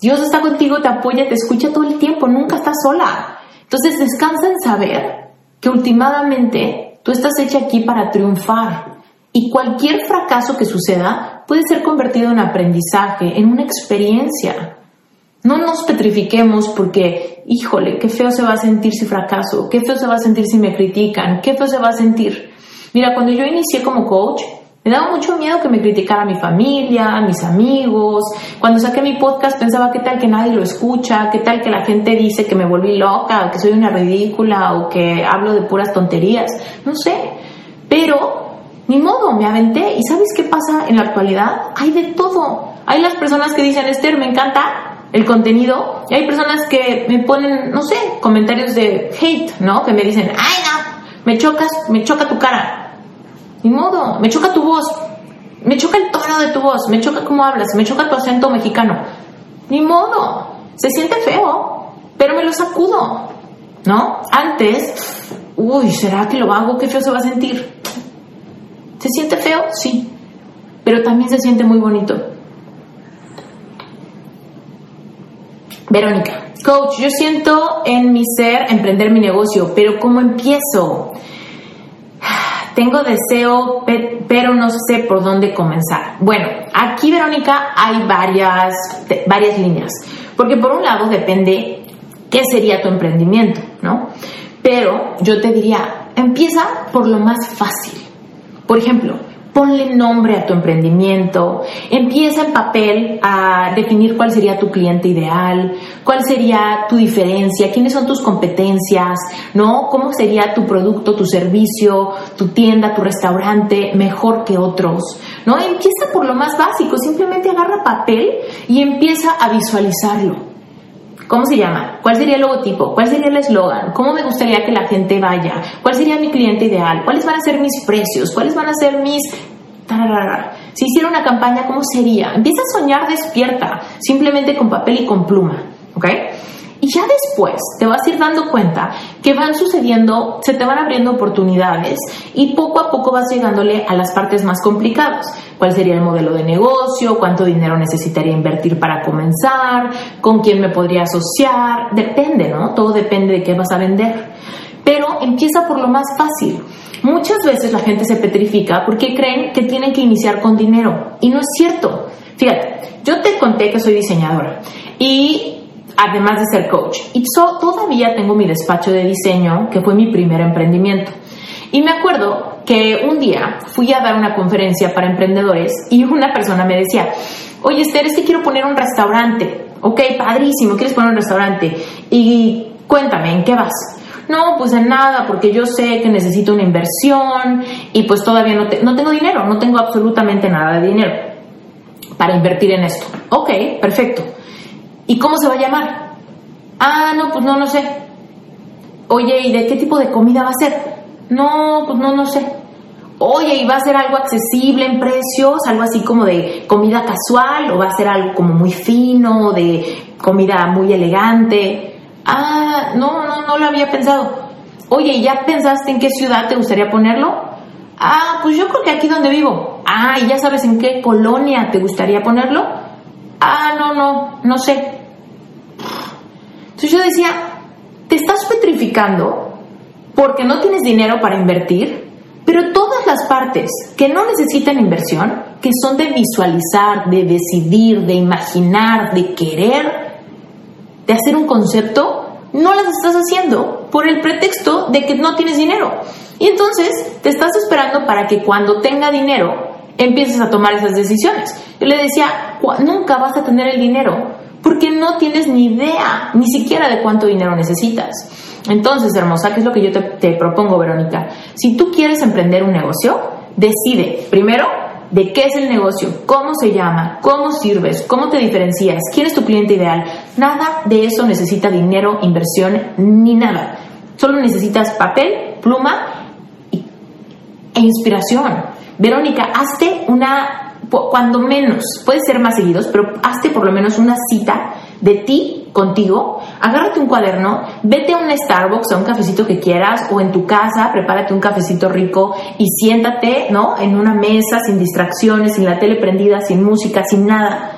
[SPEAKER 1] Dios está contigo, te apoya, te escucha todo el tiempo, nunca estás sola. Entonces descansa en saber que últimamente tú estás hecha aquí para triunfar y cualquier fracaso que suceda puede ser convertido en aprendizaje, en una experiencia. No nos petrifiquemos porque, híjole, qué feo se va a sentir si fracaso, qué feo se va a sentir si me critican, qué feo se va a sentir. Mira, cuando yo inicié como coach, me daba mucho miedo que me criticara mi familia, mis amigos. Cuando saqué mi podcast pensaba qué tal que nadie lo escucha, qué tal que la gente dice que me volví loca o que soy una ridícula o que hablo de puras tonterías. No sé. Pero, ni modo, me aventé. ¿Y sabes qué pasa en la actualidad? Hay de todo. Hay las personas que dicen, Esther, me encanta el contenido y hay personas que me ponen, no sé, comentarios de hate, ¿no? Que me dicen, ay, no, me chocas, me choca tu cara. Ni modo, me choca tu voz, me choca el tono de tu voz, me choca cómo hablas, me choca tu acento mexicano. Ni modo, se siente feo, pero me lo sacudo, ¿no? Antes, uy, ¿será que lo hago? ¿Qué feo se va a sentir? ¿Se siente feo? Sí, pero también se siente muy bonito. Verónica, coach, yo siento en mi ser emprender mi negocio, pero ¿cómo empiezo? Tengo deseo, pero no sé por dónde comenzar. Bueno, aquí, Verónica, hay varias, varias líneas, porque por un lado depende qué sería tu emprendimiento, ¿no? Pero yo te diría, empieza por lo más fácil. Por ejemplo, Ponle nombre a tu emprendimiento, empieza en papel a definir cuál sería tu cliente ideal, cuál sería tu diferencia, quiénes son tus competencias, ¿no? ¿Cómo sería tu producto, tu servicio, tu tienda, tu restaurante mejor que otros? ¿No? Empieza por lo más básico, simplemente agarra papel y empieza a visualizarlo. ¿Cómo se llama? ¿Cuál sería el logotipo? ¿Cuál sería el eslogan? ¿Cómo me gustaría que la gente vaya? ¿Cuál sería mi cliente ideal? ¿Cuáles van a ser mis precios? ¿Cuáles van a ser mis... Si hiciera una campaña, ¿cómo sería? Empieza a soñar despierta, simplemente con papel y con pluma, ¿ok? Ya después te vas a ir dando cuenta que van sucediendo, se te van abriendo oportunidades y poco a poco vas llegándole a las partes más complicadas. ¿Cuál sería el modelo de negocio? ¿Cuánto dinero necesitaría invertir para comenzar? ¿Con quién me podría asociar? Depende, ¿no? Todo depende de qué vas a vender. Pero empieza por lo más fácil. Muchas veces la gente se petrifica porque creen que tienen que iniciar con dinero y no es cierto. Fíjate, yo te conté que soy diseñadora y además de ser coach. Y todavía tengo mi despacho de diseño, que fue mi primer emprendimiento. Y me acuerdo que un día fui a dar una conferencia para emprendedores y una persona me decía, oye Esther, es que quiero poner un restaurante. Ok, padrísimo, quieres poner un restaurante. Y cuéntame, ¿en qué vas? No, pues en nada, porque yo sé que necesito una inversión y pues todavía no, no tengo dinero, no tengo absolutamente nada de dinero para invertir en esto. Ok, perfecto. ¿Y cómo se va a llamar? Ah, no, pues no, no sé. Oye, ¿y de qué tipo de comida va a ser? No, pues no, no sé. Oye, ¿y va a ser algo accesible en precios? ¿Algo así como de comida casual? ¿O va a ser algo como muy fino, de comida muy elegante? Ah, no, no, no lo había pensado. Oye, ¿y ya pensaste en qué ciudad te gustaría ponerlo? Ah, pues yo creo que aquí donde vivo. Ah, ¿y ya sabes en qué colonia te gustaría ponerlo? Ah, no, no, no sé. Entonces yo decía, te estás petrificando porque no tienes dinero para invertir, pero todas las partes que no necesitan inversión, que son de visualizar, de decidir, de imaginar, de querer, de hacer un concepto, no las estás haciendo por el pretexto de que no tienes dinero. Y entonces te estás esperando para que cuando tenga dinero empieces a tomar esas decisiones. Yo le decía, nunca vas a tener el dinero porque no tienes ni idea, ni siquiera de cuánto dinero necesitas. Entonces, hermosa, ¿qué es lo que yo te, propongo, Verónica? Si tú quieres emprender un negocio, decide primero de qué es el negocio, cómo se llama, cómo sirves, cómo te diferencias, quién es tu cliente ideal. Nada de eso necesita dinero, inversión, ni nada. Solo necesitas papel, pluma e inspiración. Verónica, hazte una, cuando menos, puede ser más seguidos, pero hazte por lo menos una cita de ti contigo, agárrate un cuaderno, vete a un Starbucks, a un cafecito que quieras, o en tu casa, prepárate un cafecito rico y siéntate, ¿no? En una mesa, sin distracciones, sin la tele prendida, sin música, sin nada.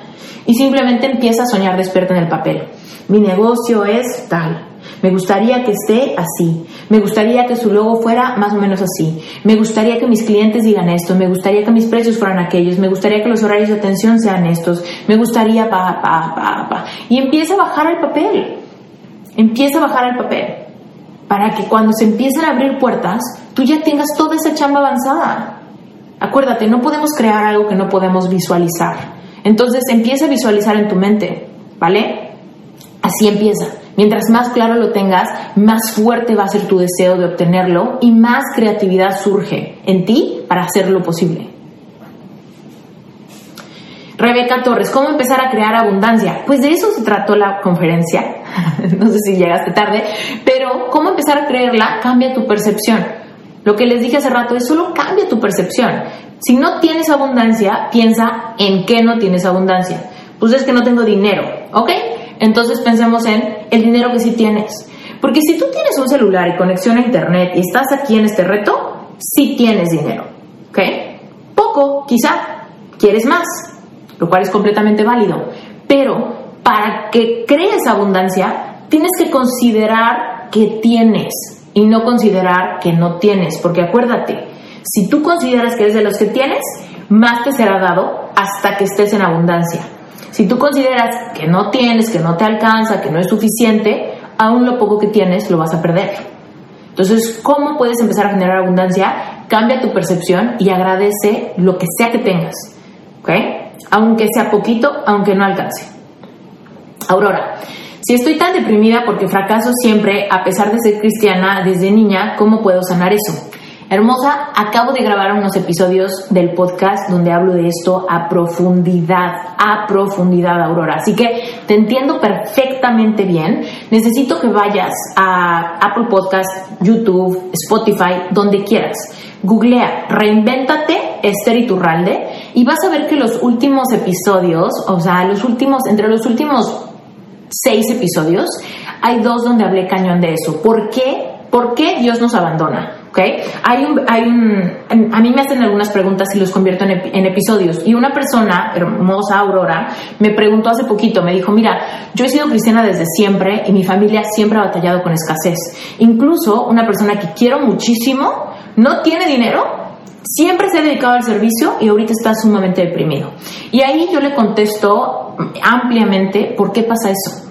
[SPEAKER 1] Y simplemente empieza a soñar despierta en el papel. Mi negocio es tal. Me gustaría que esté así. Me gustaría que su logo fuera más o menos así. Me gustaría que mis clientes digan esto. Me gustaría que mis precios fueran aquellos. Me gustaría que los horarios de atención sean estos. Me gustaría pa, pa, pa, pa. Y empieza a bajar el papel. Empieza a bajar el papel. Para que cuando se empiecen a abrir puertas, tú ya tengas toda esa chamba avanzada. Acuérdate, no podemos crear algo que no podemos visualizar. Entonces empieza a visualizar en tu mente, ¿vale? Así empieza. Mientras más claro lo tengas, más fuerte va a ser tu deseo de obtenerlo y más creatividad surge en ti para hacerlo posible. Rebeca Torres, ¿cómo empezar a crear abundancia? Pues de eso se trató la conferencia. no sé si llegaste tarde, pero ¿cómo empezar a creerla? Cambia tu percepción. Lo que les dije hace rato es solo cambia tu percepción. Si no tienes abundancia, piensa en qué no tienes abundancia. Pues es que no tengo dinero, ¿ok? Entonces pensemos en el dinero que sí tienes. Porque si tú tienes un celular y conexión a internet y estás aquí en este reto, sí tienes dinero. ¿Ok? Poco, quizá. Quieres más, lo cual es completamente válido. Pero para que crees abundancia, tienes que considerar que tienes y no considerar que no tienes. Porque acuérdate, si tú consideras que eres de los que tienes, más te será dado hasta que estés en abundancia. Si tú consideras que no tienes, que no te alcanza, que no es suficiente, aún lo poco que tienes lo vas a perder. Entonces, ¿cómo puedes empezar a generar abundancia? Cambia tu percepción y agradece lo que sea que tengas. ¿Ok? Aunque sea poquito, aunque no alcance. Aurora, si estoy tan deprimida porque fracaso siempre, a pesar de ser cristiana desde niña, ¿cómo puedo sanar eso? Hermosa, acabo de grabar unos episodios del podcast donde hablo de esto a profundidad, a profundidad, Aurora. Así que te entiendo perfectamente bien. Necesito que vayas a Apple Podcast, YouTube, Spotify, donde quieras. Googlea, reinvéntate Esther Iturralde y vas a ver que los últimos episodios, o sea, los últimos, entre los últimos seis episodios, hay dos donde hablé cañón de eso. ¿Por qué? ¿Por qué Dios nos abandona? Hay un, hay un, a mí me hacen algunas preguntas y los convierto en, episodios. Y una persona, hermosa Aurora, me preguntó hace poquito, me dijo, mira, yo he sido cristiana desde siempre y mi familia siempre ha batallado con escasez. Incluso una persona que quiero muchísimo, no tiene dinero, siempre se ha dedicado al servicio y ahorita está sumamente deprimido. Y ahí yo le contesto ampliamente por qué pasa eso.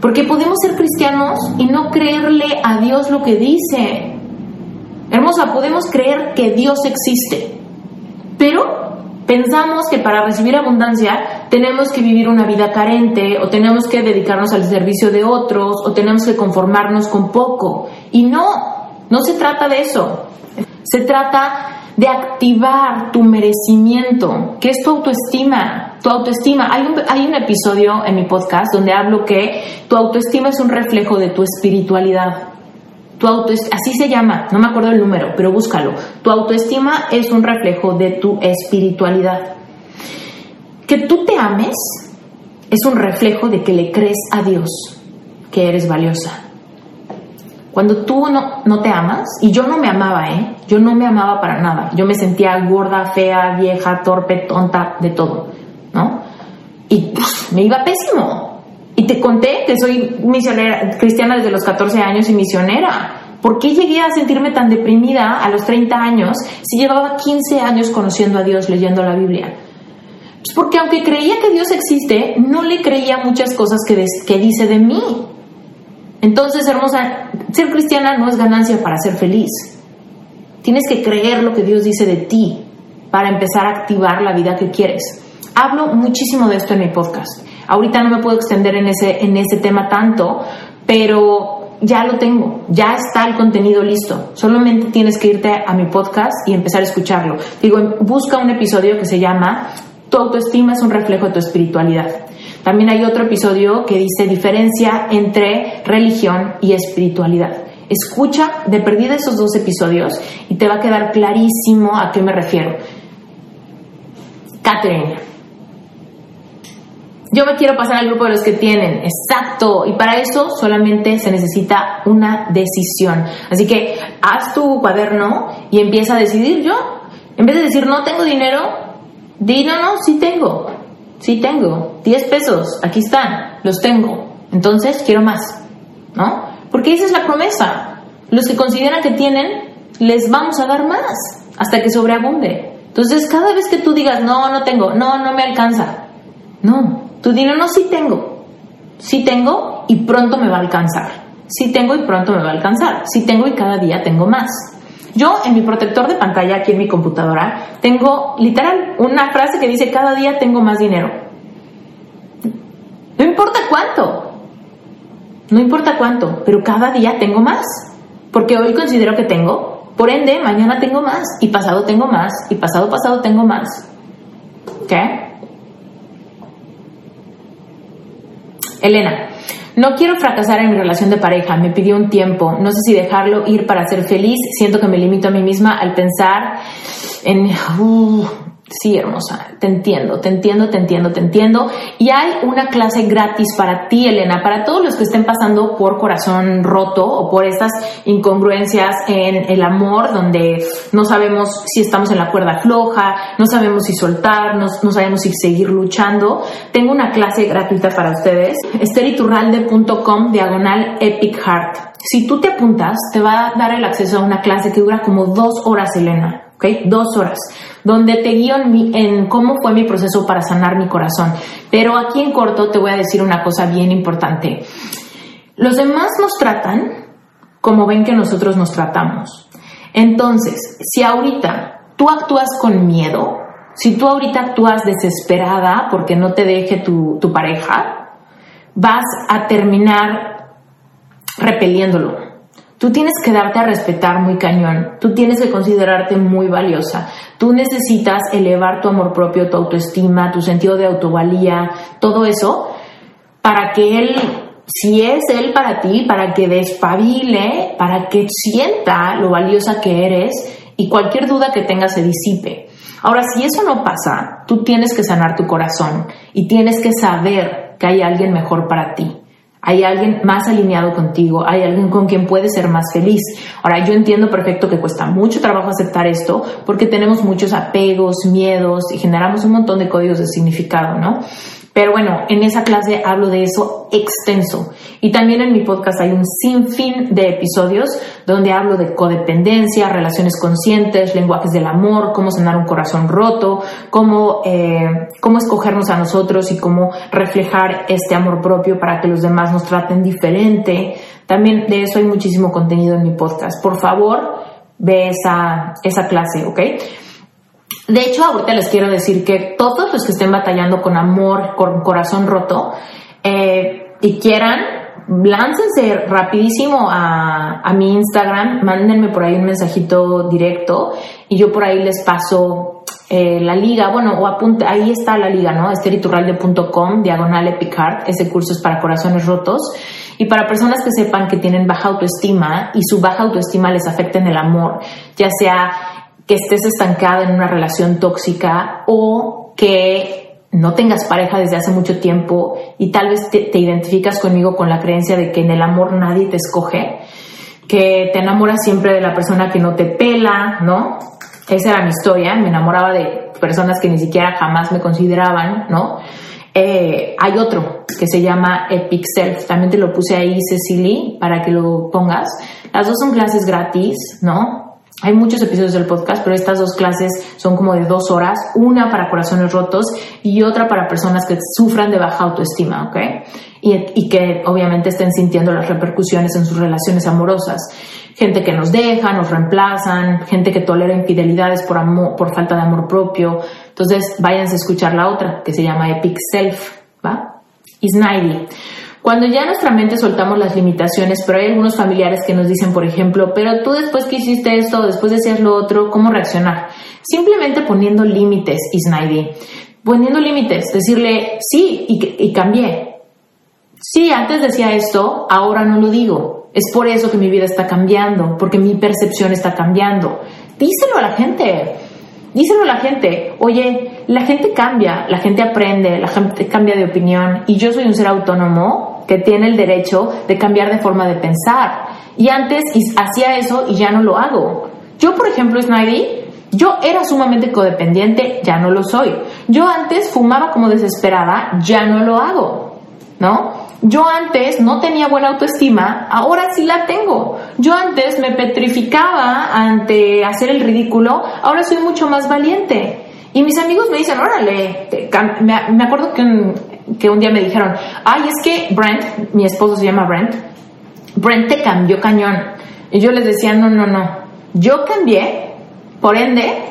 [SPEAKER 1] Porque podemos ser cristianos y no creerle a Dios lo que dice. Hermosa, podemos creer que Dios existe, pero pensamos que para recibir abundancia tenemos que vivir una vida carente o tenemos que dedicarnos al servicio de otros o tenemos que conformarnos con poco. Y no, no se trata de eso. Se trata de activar tu merecimiento, que es tu autoestima. Tu autoestima, hay un, hay un episodio en mi podcast donde hablo que tu autoestima es un reflejo de tu espiritualidad. Tu así se llama, no me acuerdo el número, pero búscalo. Tu autoestima es un reflejo de tu espiritualidad. Que tú te ames es un reflejo de que le crees a Dios que eres valiosa. Cuando tú no, no te amas, y yo no me amaba, ¿eh? Yo no me amaba para nada. Yo me sentía gorda, fea, vieja, torpe, tonta, de todo, ¿no? Y me iba pésimo. Y te conté que soy misionera cristiana desde los 14 años y misionera. ¿Por qué llegué a sentirme tan deprimida a los 30 años si llevaba 15 años conociendo a Dios, leyendo la Biblia? Pues porque aunque creía que Dios existe, no le creía muchas cosas que, que dice de mí. Entonces, hermosa, ser cristiana no es ganancia para ser feliz. Tienes que creer lo que Dios dice de ti para empezar a activar la vida que quieres. Hablo muchísimo de esto en mi podcast. Ahorita no me puedo extender en ese, en ese tema tanto, pero ya lo tengo, ya está el contenido listo. Solamente tienes que irte a mi podcast y empezar a escucharlo. Digo, busca un episodio que se llama Tu autoestima es un reflejo de tu espiritualidad. También hay otro episodio que dice diferencia entre religión y espiritualidad. Escucha de perdida esos dos episodios y te va a quedar clarísimo a qué me refiero. Catherine, yo me quiero pasar al grupo de los que tienen, exacto, y para eso solamente se necesita una decisión. Así que haz tu cuaderno y empieza a decidir yo. En vez de decir no tengo dinero, di no, no, sí tengo, sí tengo, 10 pesos, aquí están, los tengo. Entonces quiero más, ¿no? Porque esa es la promesa. Los que consideran que tienen, les vamos a dar más hasta que sobreabunde. Entonces cada vez que tú digas no, no tengo, no, no me alcanza, no, tu dinero no, sí tengo. Sí tengo y pronto me va a alcanzar. Sí tengo y pronto me va a alcanzar. Sí tengo y cada día tengo más. Yo en mi protector de pantalla aquí en mi computadora tengo literal una frase que dice cada día tengo más dinero. No importa cuánto. No importa cuánto, pero cada día tengo más. Porque hoy considero que tengo, por ende mañana tengo más y pasado tengo más y pasado pasado tengo más. ¿Qué? Elena, no quiero fracasar en mi relación de pareja, me pidió un tiempo, no sé si dejarlo ir para ser feliz, siento que me limito a mí misma al pensar en... Uh, Sí, hermosa, te entiendo, te entiendo, te entiendo, te entiendo. Y hay una clase gratis para ti, Elena, para todos los que estén pasando por corazón roto o por estas incongruencias en el amor, donde no sabemos si estamos en la cuerda floja, no sabemos si soltarnos, no sabemos si seguir luchando. Tengo una clase gratuita para ustedes, esteriturralde.com diagonal epic heart. Si tú te apuntas, te va a dar el acceso a una clase que dura como dos horas, Elena. ¿Ok? Dos horas, donde te guío en, cómo fue mi proceso para sanar mi corazón. Pero aquí en corto te voy a decir una cosa bien importante. Los demás nos tratan como ven que nosotros nos tratamos. Entonces, si ahorita tú actúas con miedo, si tú ahorita actúas desesperada porque no te deje tu, tu pareja, vas a terminar repeliéndolo Tú tienes que darte a respetar muy cañón, tú tienes que considerarte muy valiosa, tú necesitas elevar tu amor propio, tu autoestima, tu sentido de autovalía, todo eso, para que él, si es él para ti, para que despabile, para que sienta lo valiosa que eres y cualquier duda que tenga se disipe. Ahora, si eso no pasa, tú tienes que sanar tu corazón y tienes que saber que hay alguien mejor para ti hay alguien más alineado contigo, hay alguien con quien puedes ser más feliz. Ahora, yo entiendo perfecto que cuesta mucho trabajo aceptar esto porque tenemos muchos apegos, miedos y generamos un montón de códigos de significado, ¿no? Pero bueno, en esa clase hablo de eso extenso. Y también en mi podcast hay un sinfín de episodios donde hablo de codependencia, relaciones conscientes, lenguajes del amor, cómo sanar un corazón roto, cómo, eh, cómo escogernos a nosotros y cómo reflejar este amor propio para que los demás nos traten diferente. También de eso hay muchísimo contenido en mi podcast. Por favor, ve esa, esa clase, ¿ok? De hecho, ahorita les quiero decir que todos los que estén batallando con amor, con corazón roto, eh, y quieran, láncense rapidísimo a, a, mi Instagram, mándenme por ahí un mensajito directo y yo por ahí les paso eh, la liga, bueno, o apunte, ahí está la liga, ¿no? esteriturralde.com, diagonal epicard, ese curso es para corazones rotos. Y para personas que sepan que tienen baja autoestima y su baja autoestima les afecta en el amor, ya sea que estés estancada en una relación tóxica o que no tengas pareja desde hace mucho tiempo y tal vez te, identificas conmigo con la creencia de que en el amor nadie te escoge, que te enamoras siempre de la persona que no te pela, ¿no? Esa era mi historia, me enamoraba de personas que ni siquiera jamás me consideraban, ¿no? Eh, hay otro que se llama Epic Self, también te lo puse ahí, Cecily, para que lo pongas. Las dos son clases gratis, ¿no? Hay muchos episodios del podcast, pero estas dos clases son como de dos horas, una para corazones rotos y otra para personas que sufran de baja autoestima, ¿ok? Y, que obviamente estén sintiendo las repercusiones en sus relaciones amorosas. Gente que nos deja, nos reemplazan, gente que tolera infidelidades por, amor, por falta de amor propio. Entonces, váyanse a escuchar la otra, que se llama Epic Self, ¿va? Is Cuando ya nuestra mente soltamos las limitaciones, pero hay algunos familiares que nos dicen, por ejemplo, pero tú después que hiciste esto, después decías lo otro, ¿cómo reaccionar? Simplemente poniendo límites, Isnaidi. Poniendo límites, decirle sí y, y cambié. Sí, antes decía esto, ahora no lo digo. Es por eso que mi vida está cambiando, porque mi percepción está cambiando. Díselo a la gente. Díselo a la gente, oye, la gente cambia, la gente aprende, la gente cambia de opinión y yo soy un ser autónomo que tiene el derecho de cambiar de forma de pensar. Y antes hacía eso y ya no lo hago. Yo, por ejemplo, Snidey, yo era sumamente codependiente, ya no lo soy. Yo antes fumaba como desesperada, ya no lo hago. ¿No? Yo antes no tenía buena autoestima, ahora sí la tengo. Yo antes me petrificaba ante hacer el ridículo, ahora soy mucho más valiente. Y mis amigos me dicen, órale, me acuerdo que que un día me dijeron, ay, es que Brent, mi esposo se llama Brent, Brent te cambió cañón. Y yo les decía, no, no, no, yo cambié, por ende,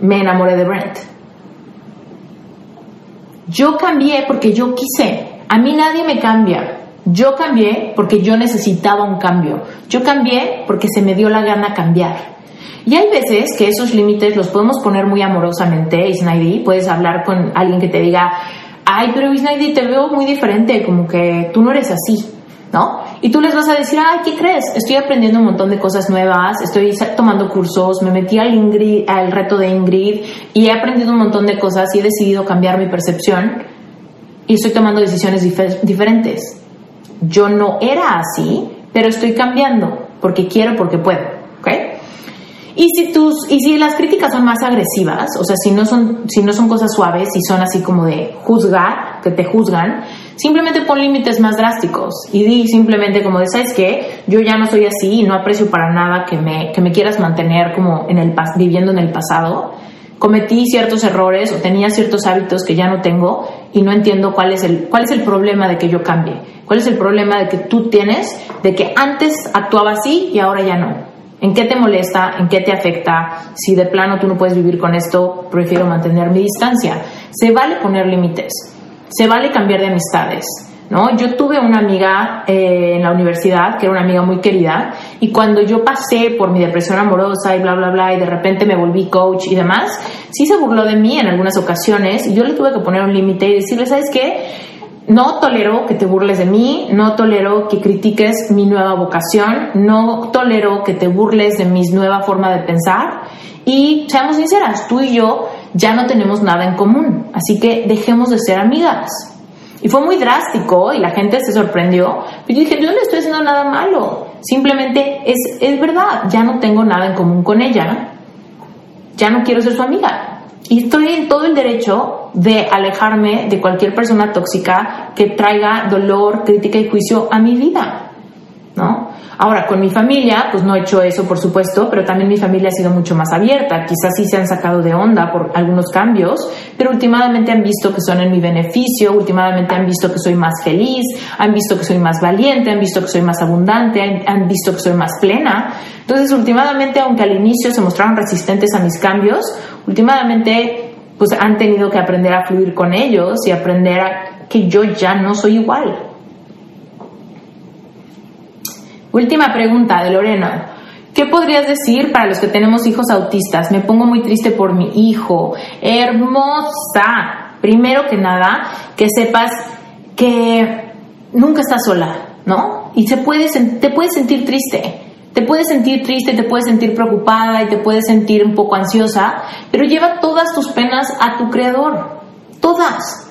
[SPEAKER 1] me enamoré de Brent. Yo cambié porque yo quise. A mí nadie me cambia. Yo cambié porque yo necesitaba un cambio. Yo cambié porque se me dio la gana cambiar. Y hay veces que esos límites los podemos poner muy amorosamente, Isnaidi. Puedes hablar con alguien que te diga, ay, pero Isnaidi, te veo muy diferente, como que tú no eres así, ¿no? Y tú les vas a decir, ay, ¿qué crees? Estoy aprendiendo un montón de cosas nuevas, estoy tomando cursos, me metí al, Ingrid, al reto de Ingrid y he aprendido un montón de cosas y he decidido cambiar mi percepción y estoy tomando decisiones diferentes. Yo no era así, pero estoy cambiando porque quiero, porque puedo. Y si, tus, y si las críticas son más agresivas, o sea, si no, son, si no son cosas suaves, si son así como de juzgar, que te juzgan, simplemente pon límites más drásticos y di simplemente como de, ¿sabes qué? Yo ya no soy así y no aprecio para nada que me, que me quieras mantener como en el, viviendo en el pasado cometí ciertos errores o tenía ciertos hábitos que ya no tengo y no entiendo cuál es el, cuál es el problema de que yo cambie. ¿Cuál es el problema de que tú tienes de que antes actuaba así y ahora ya no? ¿En qué te molesta? ¿En qué te afecta? Si de plano tú no puedes vivir con esto, prefiero mantener mi distancia. Se vale poner límites. Se vale cambiar de amistades. ¿no? Yo tuve una amiga eh, en la universidad, que era una amiga muy querida, y cuando yo pasé por mi depresión amorosa y bla, bla, bla, y de repente me volví coach y demás, sí se burló de mí en algunas ocasiones, y yo le tuve que poner un límite y decirle, ¿sabes qué? No tolero que te burles de mí, no tolero que critiques mi nueva vocación, no tolero que te burles de mi nueva forma de pensar, y seamos sinceras, tú y yo ya no tenemos nada en común, así que dejemos de ser amigas. Y fue muy drástico y la gente se sorprendió. Pero yo dije, yo no le estoy haciendo nada malo. Simplemente es, es verdad, ya no tengo nada en común con ella. Ya no quiero ser su amiga. Y estoy en todo el derecho de alejarme de cualquier persona tóxica que traiga dolor, crítica y juicio a mi vida. ¿No? Ahora, con mi familia, pues no he hecho eso, por supuesto, pero también mi familia ha sido mucho más abierta. Quizás sí se han sacado de onda por algunos cambios, pero últimamente han visto que son en mi beneficio, últimamente han visto que soy más feliz, han visto que soy más valiente, han visto que soy más abundante, han, visto que soy más plena. Entonces, últimamente, aunque al inicio se mostraron resistentes a mis cambios, últimamente pues han tenido que aprender a fluir con ellos y aprender a que yo ya no soy igual. Última pregunta de Lorena. ¿Qué podrías decir para los que tenemos hijos autistas? Me pongo muy triste por mi hijo. Hermosa. Primero que nada, que sepas que nunca estás sola, ¿no? Y se puede, te puedes sentir triste. Te puedes sentir triste, te puedes sentir preocupada y te puedes sentir un poco ansiosa, pero lleva todas tus penas a tu creador. Todas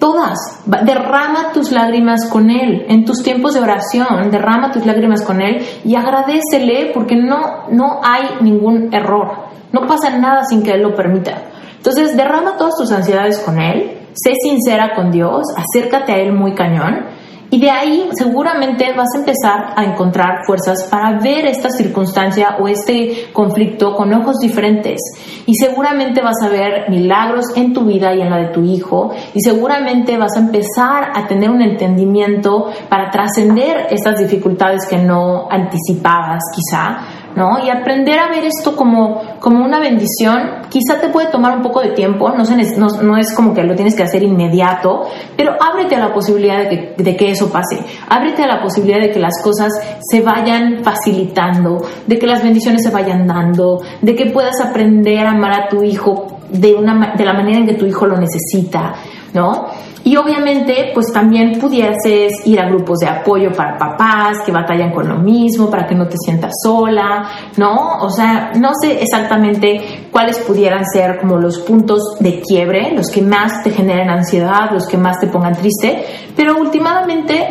[SPEAKER 1] todas. Derrama tus lágrimas con Él. En tus tiempos de oración, derrama tus lágrimas con Él y agradecele porque no, no hay ningún error. No pasa nada sin que Él lo permita. Entonces, derrama todas tus ansiedades con Él. Sé sincera con Dios. Acércate a Él muy cañón y de ahí seguramente vas a empezar a encontrar fuerzas para ver esta circunstancia o este conflicto con ojos diferentes. Y seguramente vas a ver milagros en tu vida y en la de tu hijo. Y seguramente vas a empezar a tener un entendimiento para trascender estas dificultades que no anticipabas quizá ¿no? Y aprender a ver esto como, como una bendición, quizá te puede tomar un poco de tiempo, no, se, no, no, es como que lo tienes que hacer inmediato, pero ábrete a la posibilidad de que, de que eso pase, ábrete a la posibilidad de que las cosas se vayan facilitando, de que las bendiciones se vayan dando, de que puedas aprender a amar a tu hijo de, una, de la manera en que tu hijo lo necesita, ¿no? Y obviamente, pues también pudieses ir a grupos de apoyo para papás que batallan con lo mismo, para que no te sientas sola, ¿no? O sea, no sé exactamente cuáles pudieran ser como los puntos de quiebre, los que más te generen ansiedad, los que más te pongan triste, pero últimamente,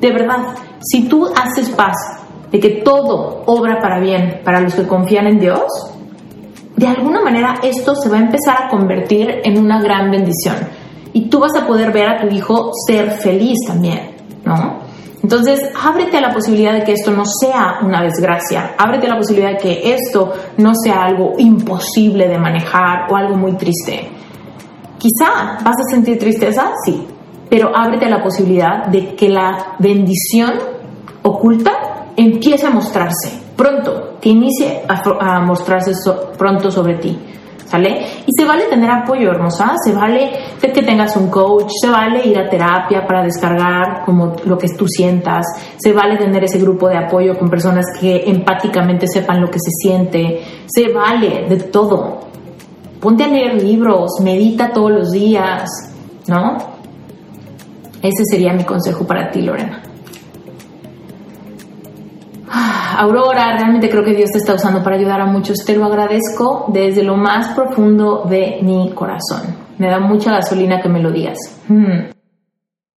[SPEAKER 1] de verdad, si tú haces paz de que todo obra para bien para los que confían en Dios, de alguna manera esto se va a empezar a convertir en una gran bendición y tú vas a poder ver a tu hijo ser feliz también, ¿no? Entonces, ábrete a la posibilidad de que esto no sea una desgracia, ábrete a la posibilidad de que esto no sea algo imposible de manejar o algo muy triste. Quizá vas a sentir tristeza, sí, pero ábrete a la posibilidad de que la bendición oculta empiece a mostrarse pronto, que inicie a, mostrarse pronto sobre ti. Y se vale tener apoyo, hermosa, se vale que tengas un coach, se vale ir a terapia para descargar como lo que tú sientas, se vale tener ese grupo de apoyo con personas que empáticamente sepan lo que se siente, se vale de todo. Ponte a leer libros, medita todos los días, ¿no? Ese sería mi consejo para ti, Lorena. Aurora, realmente creo que Dios te está usando para ayudar a muchos. Te lo agradezco desde lo más profundo de mi corazón. Me da mucha gasolina que me lo digas. Hmm.